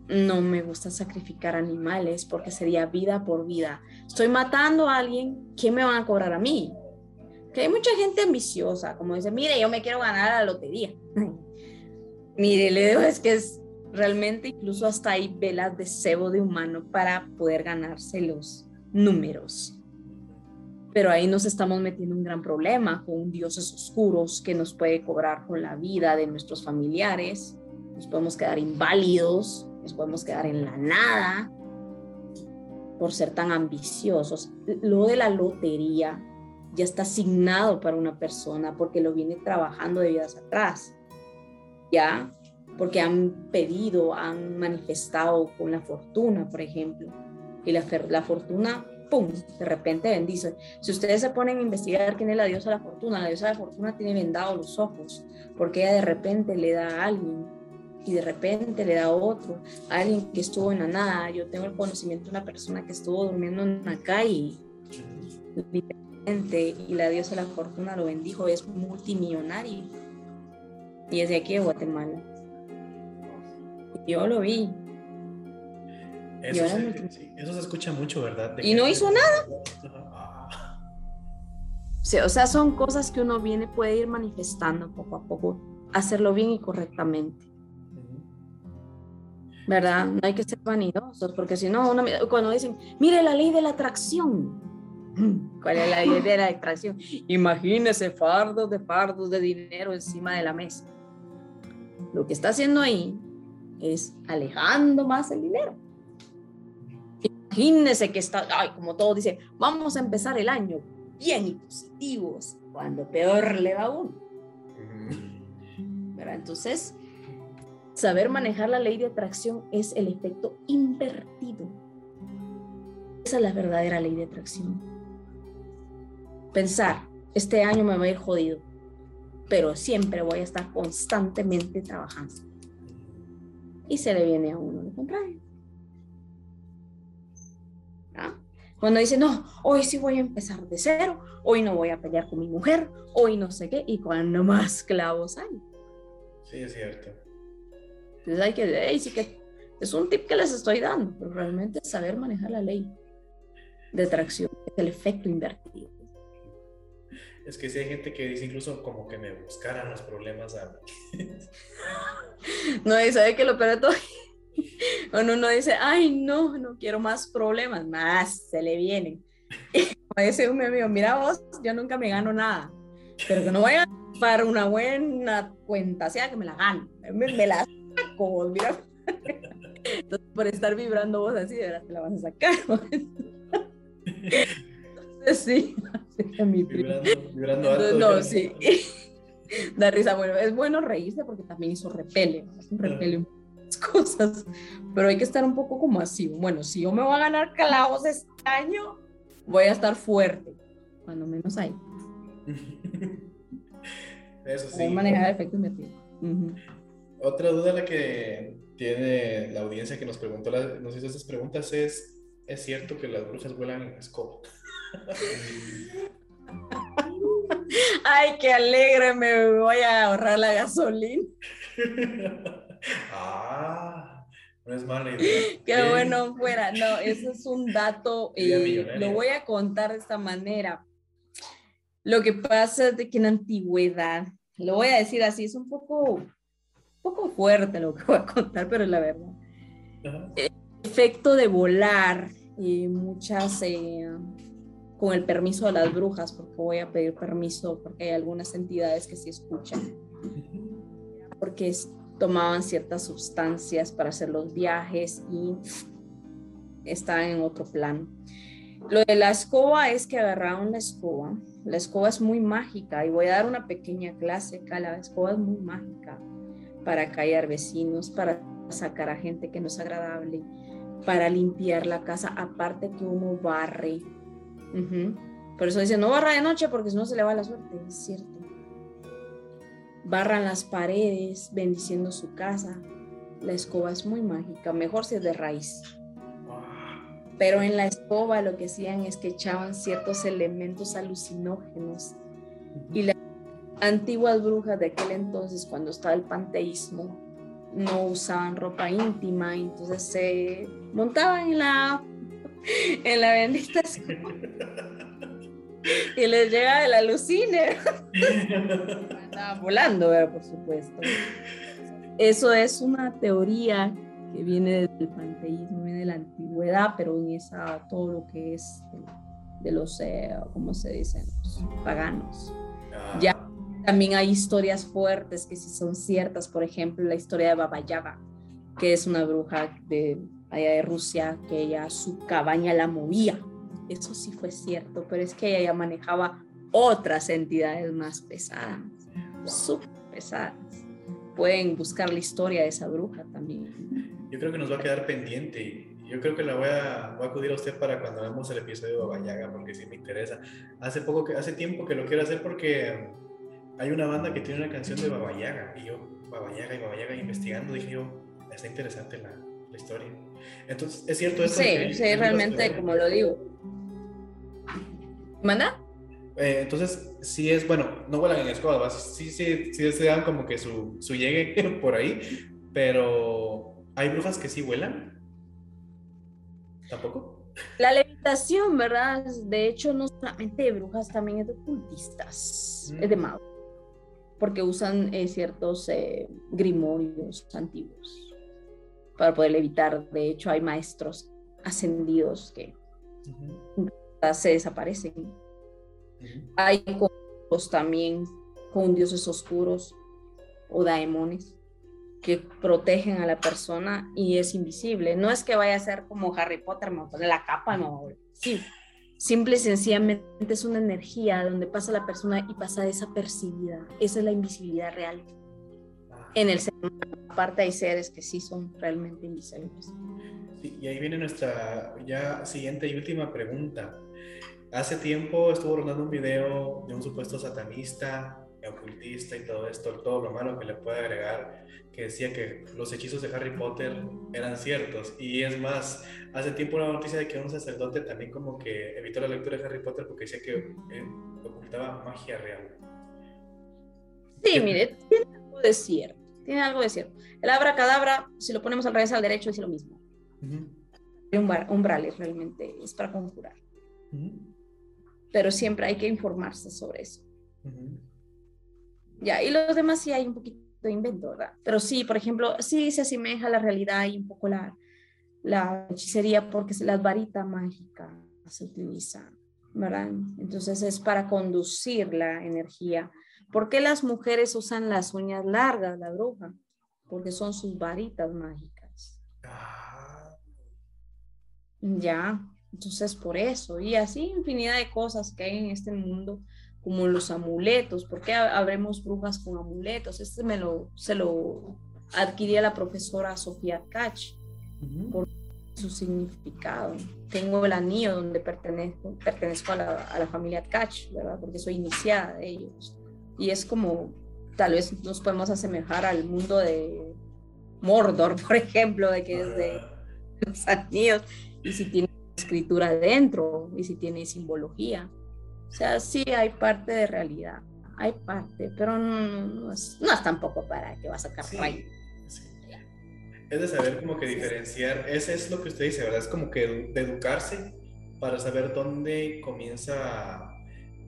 Speaker 2: no me gusta sacrificar animales porque sería vida por vida. Estoy matando a alguien, ¿qué me van a cobrar a mí? Que hay mucha gente ambiciosa, como dice, mire, yo me quiero ganar la lotería. mire, le digo, es que es realmente incluso hasta hay velas de cebo de humano para poder ganarse los números. Pero ahí nos estamos metiendo en un gran problema con dioses oscuros que nos puede cobrar con la vida de nuestros familiares. Nos podemos quedar inválidos, nos podemos quedar en la nada por ser tan ambiciosos. Lo de la lotería ya está asignado para una persona porque lo viene trabajando de vidas atrás. ¿Ya? Porque han pedido, han manifestado con la fortuna, por ejemplo, y la, la fortuna, ¡pum!, de repente bendice. Si ustedes se ponen a investigar quién es la diosa de la fortuna, la diosa de la fortuna tiene vendados los ojos, porque ella de repente le da a alguien y de repente le da a otro, a alguien que estuvo en la nada. Yo tengo el conocimiento de una persona que estuvo durmiendo en la calle, y la diosa de la fortuna lo bendijo, es multimillonario. Y es de aquí de Guatemala. Yo lo vi.
Speaker 1: Eso, se, sí, eso se escucha mucho, ¿verdad?
Speaker 2: De y no hizo nada. o sea, son cosas que uno viene, puede ir manifestando poco a poco, hacerlo bien y correctamente. ¿Verdad? No hay que ser vanidosos, porque si no, cuando dicen, mire la ley de la atracción. ¿Cuál es la ley de la atracción? Imagínese fardos de fardos de dinero encima de la mesa. Lo que está haciendo ahí es alejando más el dinero. Imagínense que está, ay, como todos dicen, vamos a empezar el año bien y positivos, cuando peor le va a uno. ¿Verdad? Entonces, saber manejar la ley de atracción es el efecto invertido. Esa es la verdadera ley de atracción. Pensar, este año me voy a ir jodido, pero siempre voy a estar constantemente trabajando y se le viene a uno lo contrario. Cuando dice, no, hoy sí voy a empezar de cero, hoy no voy a pelear con mi mujer, hoy no sé qué, y cuando más clavos hay.
Speaker 1: Sí, es cierto.
Speaker 2: Entonces hay que, sí que es un tip que les estoy dando, pero realmente es saber manejar la ley de atracción, el efecto invertido.
Speaker 1: Es que si hay gente que dice incluso como que me buscaran los problemas a
Speaker 2: No, y sabe que lo peor de todo, cuando uno dice, ay, no, no quiero más problemas, más se le vienen. Como dice un amigo, mira vos, yo nunca me gano nada, pero que no vaya para una buena cuenta, sea que me la gano, me, la saco, mira. Entonces, por estar vibrando vos así, de verdad te la vas a sacar. Entonces, sí, mi vibrando, vibrando alto. no, sí. Da risa, bueno, es bueno reírse porque también eso repele, repele muchas cosas, pero hay que estar un poco como así, bueno, si yo me voy a ganar clavos este año, voy a estar fuerte, cuando menos hay.
Speaker 1: Eso sí.
Speaker 2: manejar efectos efecto
Speaker 1: Otra duda la que tiene la audiencia que nos preguntó, nos hizo estas preguntas es, ¿es cierto que las brujas vuelan en escoba?
Speaker 2: Ay, qué alegre, me voy a ahorrar la gasolina.
Speaker 1: ah, no es mala idea.
Speaker 2: Qué bueno fuera. No, ese es un dato, eh, lo voy a contar de esta manera. Lo que pasa es de que en antigüedad, lo voy a decir así, es un poco, poco fuerte lo que voy a contar, pero es la verdad. El efecto de volar, y muchas, eh, con el permiso de las brujas, porque voy a pedir permiso, porque hay algunas entidades que sí escuchan, porque tomaban ciertas sustancias para hacer los viajes y estaban en otro plano. Lo de la escoba es que agarraron la escoba. La escoba es muy mágica y voy a dar una pequeña clase acá. La escoba es muy mágica para callar vecinos, para sacar a gente que no es agradable, para limpiar la casa, aparte que uno barre. Por eso dice, no barra de noche porque si no se le va la suerte, es cierto. Barran las paredes, bendiciendo su casa. La escoba es muy mágica, mejor si es de raíz. Pero en la escoba lo que hacían es que echaban ciertos elementos alucinógenos. Y las antiguas brujas de aquel entonces cuando estaba el panteísmo no usaban ropa íntima entonces se montaban en la en la bendita y les llega el alucine estaban volando por supuesto eso es una teoría que viene del panteísmo, viene de la antigüedad, pero en esa, todo lo que es de, los, eh, ¿cómo se dice? paganos. Ah. Ya también hay historias fuertes que sí son ciertas, por ejemplo, la historia de Baba Yaga, que es una bruja de allá de Rusia, que ella su cabaña la movía. Eso sí fue cierto, pero es que ella ya manejaba otras entidades más pesadas, súper pesadas. Pueden buscar la historia de esa bruja también
Speaker 1: yo creo que nos va a quedar pendiente. Yo creo que la voy a, voy a acudir a usted para cuando hagamos el episodio de Babayaga, porque sí me interesa. Hace, poco que, hace tiempo que lo quiero hacer porque hay una banda que tiene una canción de Babayaga. Y yo, Babayaga y Babayaga, investigando, dije yo, está interesante la, la historia. Entonces, ¿es cierto esto?
Speaker 2: Sí, sí, realmente, como lo digo. ¿Manda?
Speaker 1: Eh, entonces, sí es, bueno, no vuelan en escuadras, sí, sí, sí, se dan como que su, su llegue por ahí, pero ¿Hay brujas que sí vuelan? ¿Tampoco?
Speaker 2: La levitación, ¿verdad? De hecho, no solamente de brujas, también es de cultistas, es de mm. magos, porque usan eh, ciertos eh, grimorios antiguos para poder levitar. De hecho, hay maestros ascendidos que se desaparecen. Hay cosas también con dioses oscuros o daemones que protegen a la persona y es invisible. No es que vaya a ser como Harry Potter, me pone la capa, no. Sí, simple y sencillamente es una energía donde pasa la persona y pasa desapercibida. Esa es la invisibilidad real. En el ser aparte hay seres que sí son realmente invisibles.
Speaker 1: y ahí viene nuestra ya siguiente y última pregunta. Hace tiempo estuvo rondando un video de un supuesto satanista ocultista y todo esto, todo lo malo que le puede agregar, que decía que los hechizos de Harry Potter eran ciertos. Y es más, hace tiempo una noticia de que un sacerdote también como que evitó la lectura de Harry Potter porque decía que eh, ocultaba magia real.
Speaker 2: Sí, mire, tiene algo de cierto, tiene algo de cierto. El abracadabra, si lo ponemos al revés al derecho, es lo mismo. Un umbrales realmente es para conjurar. Pero siempre hay que informarse sobre eso. Ya, y los demás sí hay un poquito de invento, ¿verdad? Pero sí, por ejemplo, sí se asemeja a la realidad y un poco la, la hechicería porque las varitas mágicas se utilizan, ¿verdad? Entonces es para conducir la energía. ¿Por qué las mujeres usan las uñas largas, la bruja? Porque son sus varitas mágicas. Ah. Ya, entonces por eso, y así infinidad de cosas que hay en este mundo como los amuletos, ¿por qué habremos brujas con amuletos? Este me lo, se lo adquiría la profesora Sofía Kach por su significado. Tengo el anillo donde pertenezco, pertenezco a la, a la familia Kach, ¿verdad? Porque soy iniciada de ellos. Y es como, tal vez nos podemos asemejar al mundo de Mordor, por ejemplo, de que es de los anillos, y si tiene escritura dentro, y si tiene simbología. O sea, sí hay parte de realidad, hay parte, pero no, es, tampoco para que vas a sacar sí,
Speaker 1: Es de saber como que diferenciar, ese es lo que usted dice, ¿verdad? Es como que de educarse para saber dónde comienza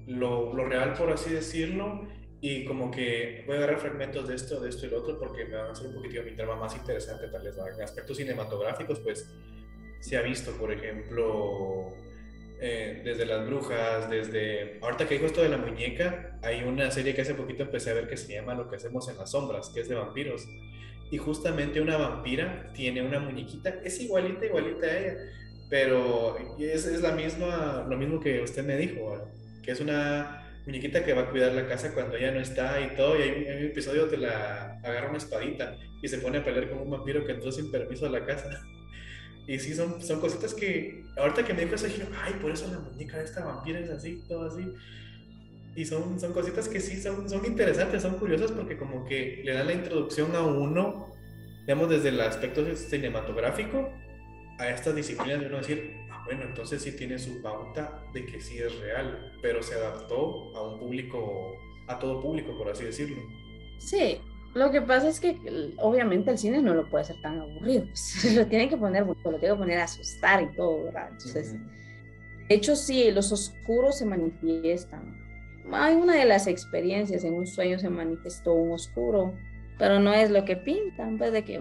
Speaker 1: lo, lo real, por así decirlo, y como que voy a agarrar fragmentos de esto, de esto y lo otro, porque me van a hacer un poquitito mi trama más interesante, tal vez. En aspectos cinematográficos, pues se ha visto, por ejemplo, eh, desde las brujas, desde... Ahorita que dijo esto de la muñeca, hay una serie que hace poquito empecé a ver que se llama Lo que hacemos en las sombras, que es de vampiros. Y justamente una vampira tiene una muñequita, es igualita, igualita a ella, pero es, es la misma, lo mismo que usted me dijo, que es una muñequita que va a cuidar la casa cuando ella no está y todo. Y hay un, hay episodio donde la agarra una espadita y se pone a pelear con un vampiro que entró sin permiso a la casa. Y sí, son, son cositas que, ahorita que me dijo eso, dije, ay, por eso la muñeca de esta vampira es así, todo así. Y son, son cositas que sí son, son interesantes, son curiosas porque como que le dan la introducción a uno, digamos, desde el aspecto cinematográfico a estas disciplinas de uno decir, bueno, entonces sí tiene su pauta de que sí es real, pero se adaptó a un público, a todo público, por así decirlo.
Speaker 2: Sí, lo que pasa es que obviamente el cine no lo puede ser tan aburrido, pues, lo tienen que poner, lo tienen que poner a asustar y todo, ¿verdad? Entonces, de hecho sí, los oscuros se manifiestan. Hay una de las experiencias, en un sueño se manifestó un oscuro, pero no es lo que pintan, pues de que,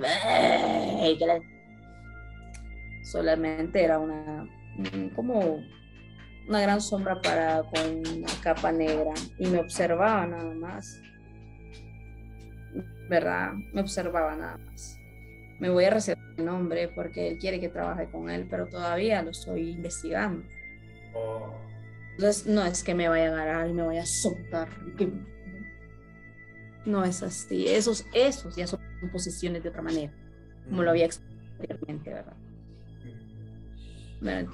Speaker 2: solamente era una, como una gran sombra para con una capa negra y me observaba nada más. ¿verdad? Me observaba nada más. Me voy a reservar el nombre porque él quiere que trabaje con él, pero todavía lo estoy investigando. Oh. Entonces, no es que me vaya a agarrar y me vaya a soltar. No es así. Esos, esos ya son posiciones de otra manera, como lo había explicado anteriormente, ¿verdad?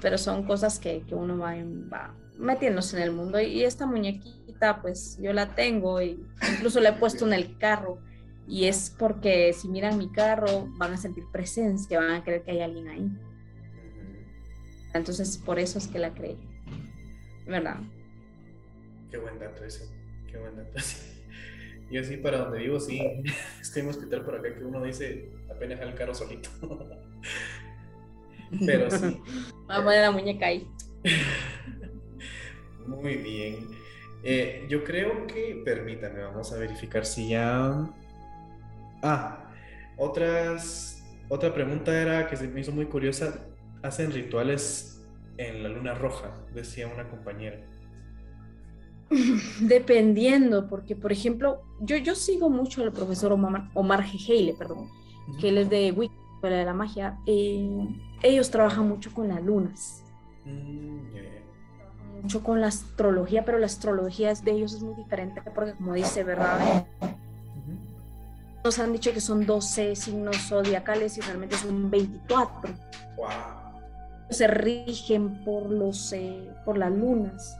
Speaker 2: Pero son cosas que, que uno va, metiéndose en el mundo. Y esta muñequita, pues yo la tengo y incluso la he puesto en el carro y es porque si miran mi carro van a sentir presencia, van a creer que hay alguien ahí. Entonces, por eso es que la creí. ¿Verdad?
Speaker 1: Qué buen dato ese. Qué buen dato Y así para donde vivo, sí. Es que hay un hospital por acá que uno dice apenas el carro solito. Pero sí.
Speaker 2: Vamos a poner la muñeca ahí.
Speaker 1: Muy bien. Eh, yo creo que, permítame, vamos a verificar si ya Ah, otras, otra pregunta era que se me hizo muy curiosa. ¿Hacen rituales en la luna roja? Decía una compañera.
Speaker 2: Dependiendo, porque por ejemplo, yo, yo sigo mucho al profesor Omar, Omar perdón, que él es de Wicca, de la magia. Eh, ellos trabajan mucho con las lunas. Mm, mucho con la astrología, pero la astrología de ellos es muy diferente porque como dice, ¿verdad? nos han dicho que son 12 signos zodiacales y realmente son 24. Wow. Se rigen por, los, eh, por las lunas.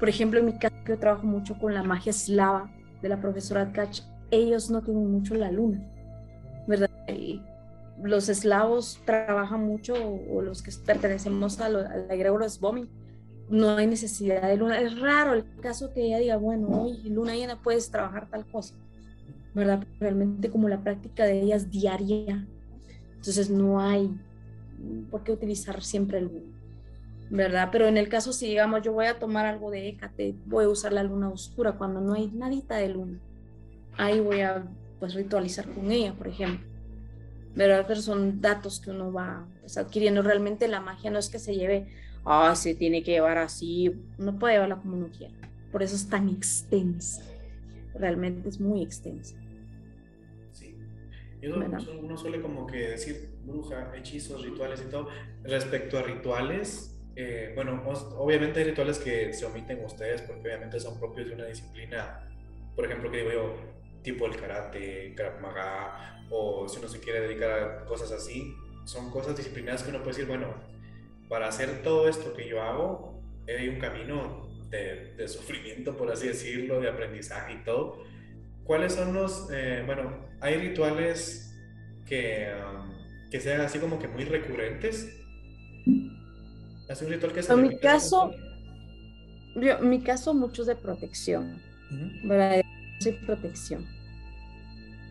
Speaker 2: Por ejemplo, en mi caso yo trabajo mucho con la magia eslava, de la profesora Kach, ellos no tienen mucho la luna, ¿verdad? Los eslavos trabajan mucho, o, los que pertenecemos a lo, al egregor no hay necesidad de luna. Es raro el caso que ella diga, bueno, hoy luna llena puedes trabajar tal cosa, ¿verdad? Realmente como la práctica de ella es diaria, entonces no hay por qué utilizar siempre luna, ¿verdad? Pero en el caso si digamos yo voy a tomar algo de Hécate, voy a usar la luna oscura cuando no hay nadita de luna, ahí voy a pues ritualizar con ella, por ejemplo. Pero son datos que uno va pues, adquiriendo. Realmente la magia no es que se lleve, ah, se tiene que llevar así, uno puede llevarla como uno quiera. Por eso es tan extensa. Realmente es muy extensa.
Speaker 1: Sí. Y uno, suele como que decir bruja, hechizos, rituales y todo. Respecto a rituales, eh, bueno, obviamente hay rituales que se omiten ustedes porque obviamente son propios de una disciplina, por ejemplo, que digo yo, tipo el karate, Krav Maga, o si uno se quiere dedicar a cosas así, son cosas disciplinadas que uno puede decir, bueno, para hacer todo esto que yo hago, hay un camino de, de sufrimiento, por así decirlo, de aprendizaje y todo. ¿Cuáles son los, eh, bueno, hay rituales que, um, que sean así como que muy recurrentes?
Speaker 2: ¿Hace un ritual que se En mi caso, yo, en mi caso, muchos de protección, ¿verdad? Sí, protección.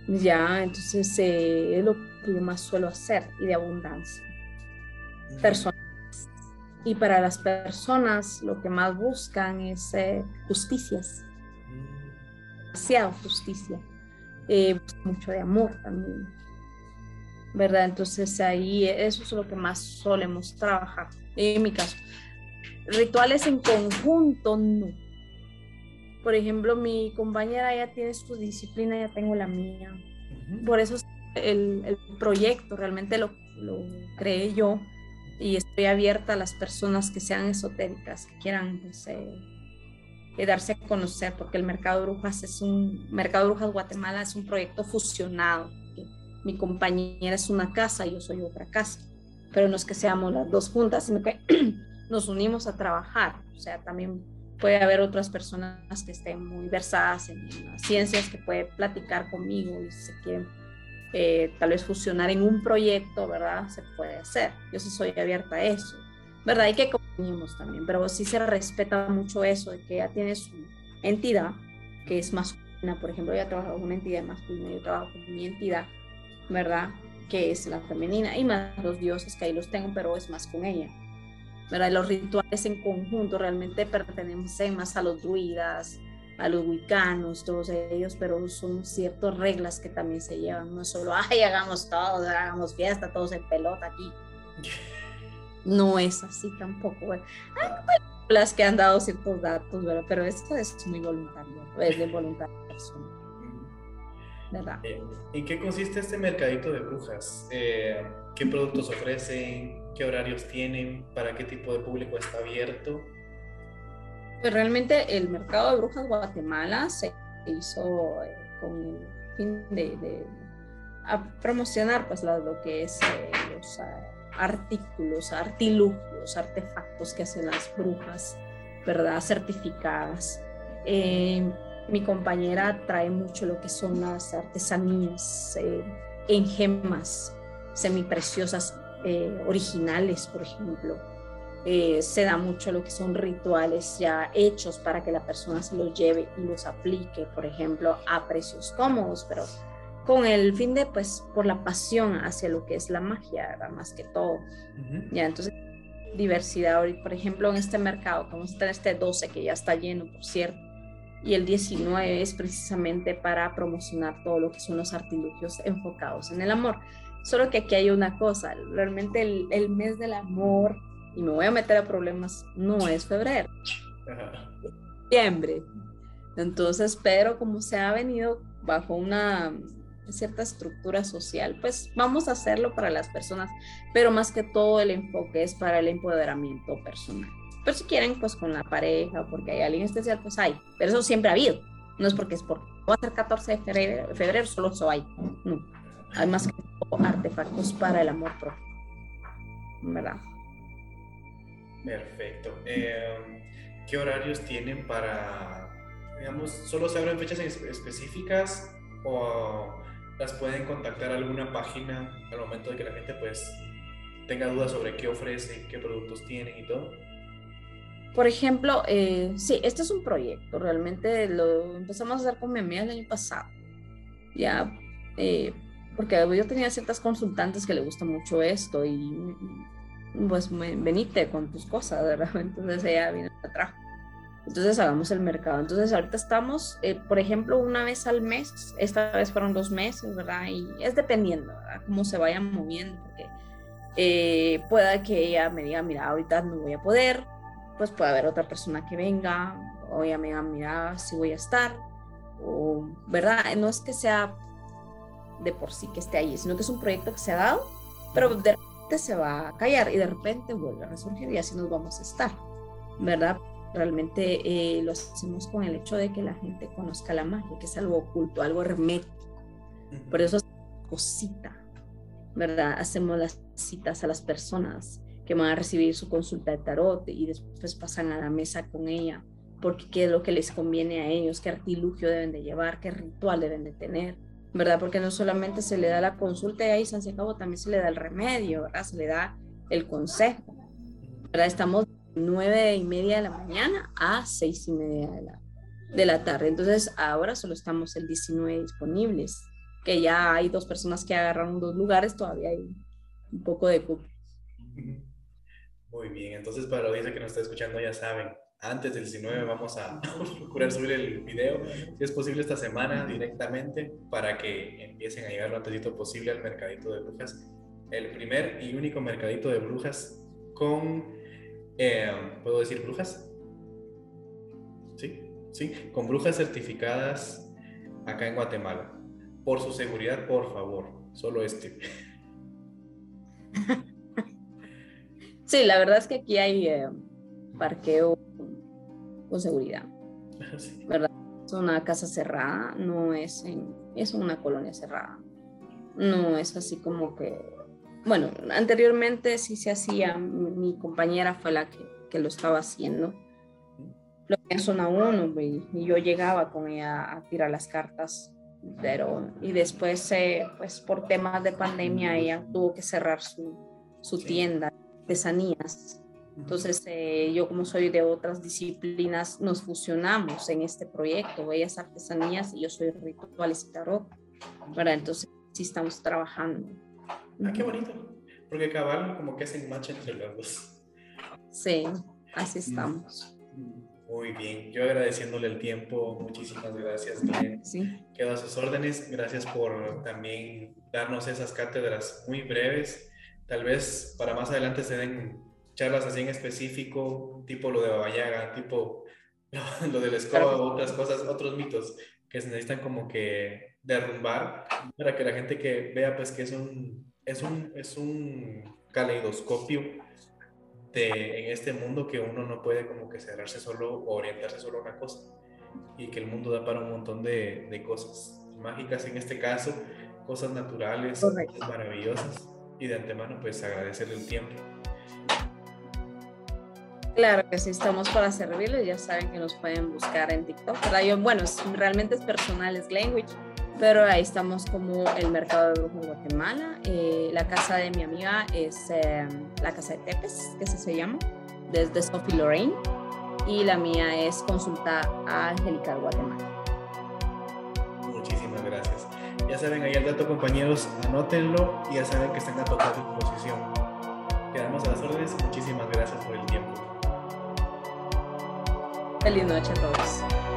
Speaker 2: Ya, entonces eh, es lo que yo más suelo hacer y de abundancia. Personas. Y para las personas lo que más buscan es eh, justicias. Demasiada justicia. Eh, mucho de amor también. ¿Verdad? Entonces ahí eso es lo que más solemos trabajar. En mi caso. Rituales en conjunto, no por ejemplo, mi compañera ya tiene su disciplina, ya tengo la mía. Por eso el, el proyecto realmente lo, lo, creé yo y estoy abierta a las personas que sean esotéricas, que quieran pues, eh, darse a conocer, porque el Mercado de Brujas es un, Mercado de Brujas Guatemala es un proyecto fusionado. Mi compañera es una casa, yo soy otra casa, pero no es que seamos las dos juntas, sino que nos unimos a trabajar, o sea, también puede haber otras personas que estén muy versadas en, las ciencias que puede platicar conmigo y se quieren eh, tal vez fusionar en un proyecto, ¿verdad? Se puede hacer. Yo sí soy abierta a eso, ¿verdad? Hay que comunicarnos también, pero sí se respeta mucho eso de que ya tiene su entidad, que es masculina, por ejemplo, ella trabaja con una entidad masculina, yo trabajo con mi entidad, ¿verdad? Que es la femenina, y más los dioses que ahí los tengo, pero es más con ella. ¿Verdad? Los rituales en conjunto realmente pertenecen más a los druidas, a los wicanos, todos ellos, pero son ciertas reglas que también se llevan, no solo, ay, hagamos todo, hagamos fiesta, todos en pelota aquí. No es así tampoco. Hay las que han dado ciertos datos, ¿verdad? pero esto es muy voluntario, es de voluntad personal. ¿Verdad?
Speaker 1: Eh, ¿En qué consiste este mercadito de brujas? Eh, ¿Qué productos ofrecen? Qué horarios tienen, para qué tipo de público está abierto.
Speaker 2: Pues realmente el mercado de brujas Guatemala se hizo eh, con el fin de, promocionar pues lo, que es eh, los ah, artículos, artilugios, artefactos que hacen las brujas, ¿verdad? Certificadas. Eh, mi compañera trae mucho lo que son las artesanías en gemas semipreciosas eh, originales, por ejemplo. Eh, se da mucho lo que son rituales ya hechos para que la persona se los lleve y los aplique, por ejemplo, a precios cómodos, pero con el fin de, pues, por la pasión hacia lo que es la magia, más que todo. Ya, entonces, diversidad, por ejemplo, en este mercado, como está este 12, que ya está lleno, por cierto, y el 19 es precisamente para promocionar todo lo que son los artilugios enfocados en el amor. Solo que aquí hay una cosa, realmente el, mes del amor, y me voy a meter a problemas, no es febrero, diciembre. Entonces, pero como se ha venido bajo una cierta estructura social, pues vamos a hacerlo para las personas, pero más que todo el enfoque es para el empoderamiento personal. Pero si quieren, pues con la pareja, porque hay alguien especial, pues hay, pero eso siempre ha habido. No es porque es porque va a ser 14 de febrero, febrero solo eso hay. No además que artefactos para el amor propio. ¿Verdad?
Speaker 1: Perfecto. Em, ¿Qué horarios tienen para digamos, solo se abren fechas específicas o las pueden contactar a alguna página al momento de que la gente pues tenga dudas sobre qué ofrecen, qué productos tienen y todo?
Speaker 2: Por ejemplo, eh, sí, este es un proyecto, realmente lo empezamos a hacer con mi amiga el año pasado, ya, eh, porque yo tenía ciertas consultantes que le gusta mucho esto y pues venite con tus cosas, ¿verdad? Entonces ella vino y trajo. Entonces hagamos el mercado. Entonces ahorita estamos, eh, por ejemplo, una vez al mes, esta vez fueron dos meses, ¿verdad? Y es dependiendo, ¿verdad? Cómo se vayan moviendo, porque eh, pueda que ella me diga, mira, ahorita no voy a poder, pues puede haber otra persona que venga, o ella me diga, mira, si voy a estar, o, ¿verdad? No es que sea de por sí que esté ahí, sino que es un proyecto que se ha dado, pero de repente se va a callar y de repente vuelve a resurgir y así nos vamos a estar, ¿verdad? Realmente eh, lo hacemos con el hecho de que la gente conozca la magia, que es algo oculto, algo hermético. Por eso es cosita, ¿verdad? Hacemos las citas a las personas que van a recibir su consulta de tarot y después pasan a la mesa con ella, porque qué es lo que les conviene a ellos, qué artilugio deben de llevar, qué ritual deben de tener, ¿verdad? Porque no solamente se le da la consulta y ahí se acabó, también se le da el remedio, ¿verdad? Se le da el consejo, ¿verdad? Estamos nueve y media de la mañana a seis y media de la, de la tarde. Entonces ahora solo estamos el 19 disponibles, que ya hay dos personas que agarraron dos lugares, todavía hay un poco de cupo.
Speaker 1: Muy bien, entonces para la audiencia que nos está escuchando ya saben, antes del 19 vamos a procurar subir el video, si es posible esta semana directamente, para que empiecen a llegar lo antes posible al mercadito de brujas. El primer y único mercadito de brujas con eh, ¿Puedo decir brujas? Sí, sí, con brujas certificadas acá en Guatemala. Por su seguridad, por favor, solo este.
Speaker 2: Sí, la verdad es que aquí hay eh, parqueo con seguridad. ¿Verdad? Es una casa cerrada, no es en, es una colonia cerrada. No es así como que bueno, anteriormente sí se hacía, mi, compañera fue la que, que, lo estaba haciendo. Lo en zona 1 y, yo llegaba con ella a tirar las cartas, pero y después, eh, pues por temas de pandemia, ella tuvo que cerrar su, su tienda de artesanías. Entonces, eh, yo como soy de otras disciplinas, nos fusionamos en este proyecto, ellas artesanías y yo soy rituales y tarot, ¿verdad? Entonces, sí estamos trabajando.
Speaker 1: Ah, qué bonito. Porque cabal como que hacen match entre los dos.
Speaker 2: Sí, así estamos.
Speaker 1: Muy bien, yo agradeciéndole el tiempo, muchísimas gracias, Glenn.
Speaker 2: Sí.
Speaker 1: Quedo a sus órdenes, gracias por también darnos esas cátedras muy breves. Tal vez para más adelante se den charlas así en específico, tipo lo de Babayaga, tipo lo, del escoba, otras cosas, otros mitos que se necesitan como que derrumbar para que la gente que vea pues que es un es un, es un caleidoscopio de, en este mundo que uno no puede como que cerrarse solo o orientarse solo a una cosa y que el mundo da para un montón de, de cosas mágicas. En este caso, cosas naturales, cosas maravillosas y de antemano pues agradecerle el tiempo.
Speaker 2: Claro que sí, estamos para servirles, ya saben que nos pueden buscar en TikTok, Yo, bueno, realmente es personal, es language pero ahí estamos como el mercado de brujos Guatemala. Eh, la casa de mi amiga es em, la casa de Tepes, que se llama, desde Sophie Lorraine, y la mía es Consulta Angelical Guatemala.
Speaker 1: Muchísimas gracias. Ya saben, ahí el dato, compañeros, anótenlo y ya saben que están a total disposición. Quedamos a las órdenes. Muchísimas gracias por el tiempo.
Speaker 2: Feliz noche a todos. Feliz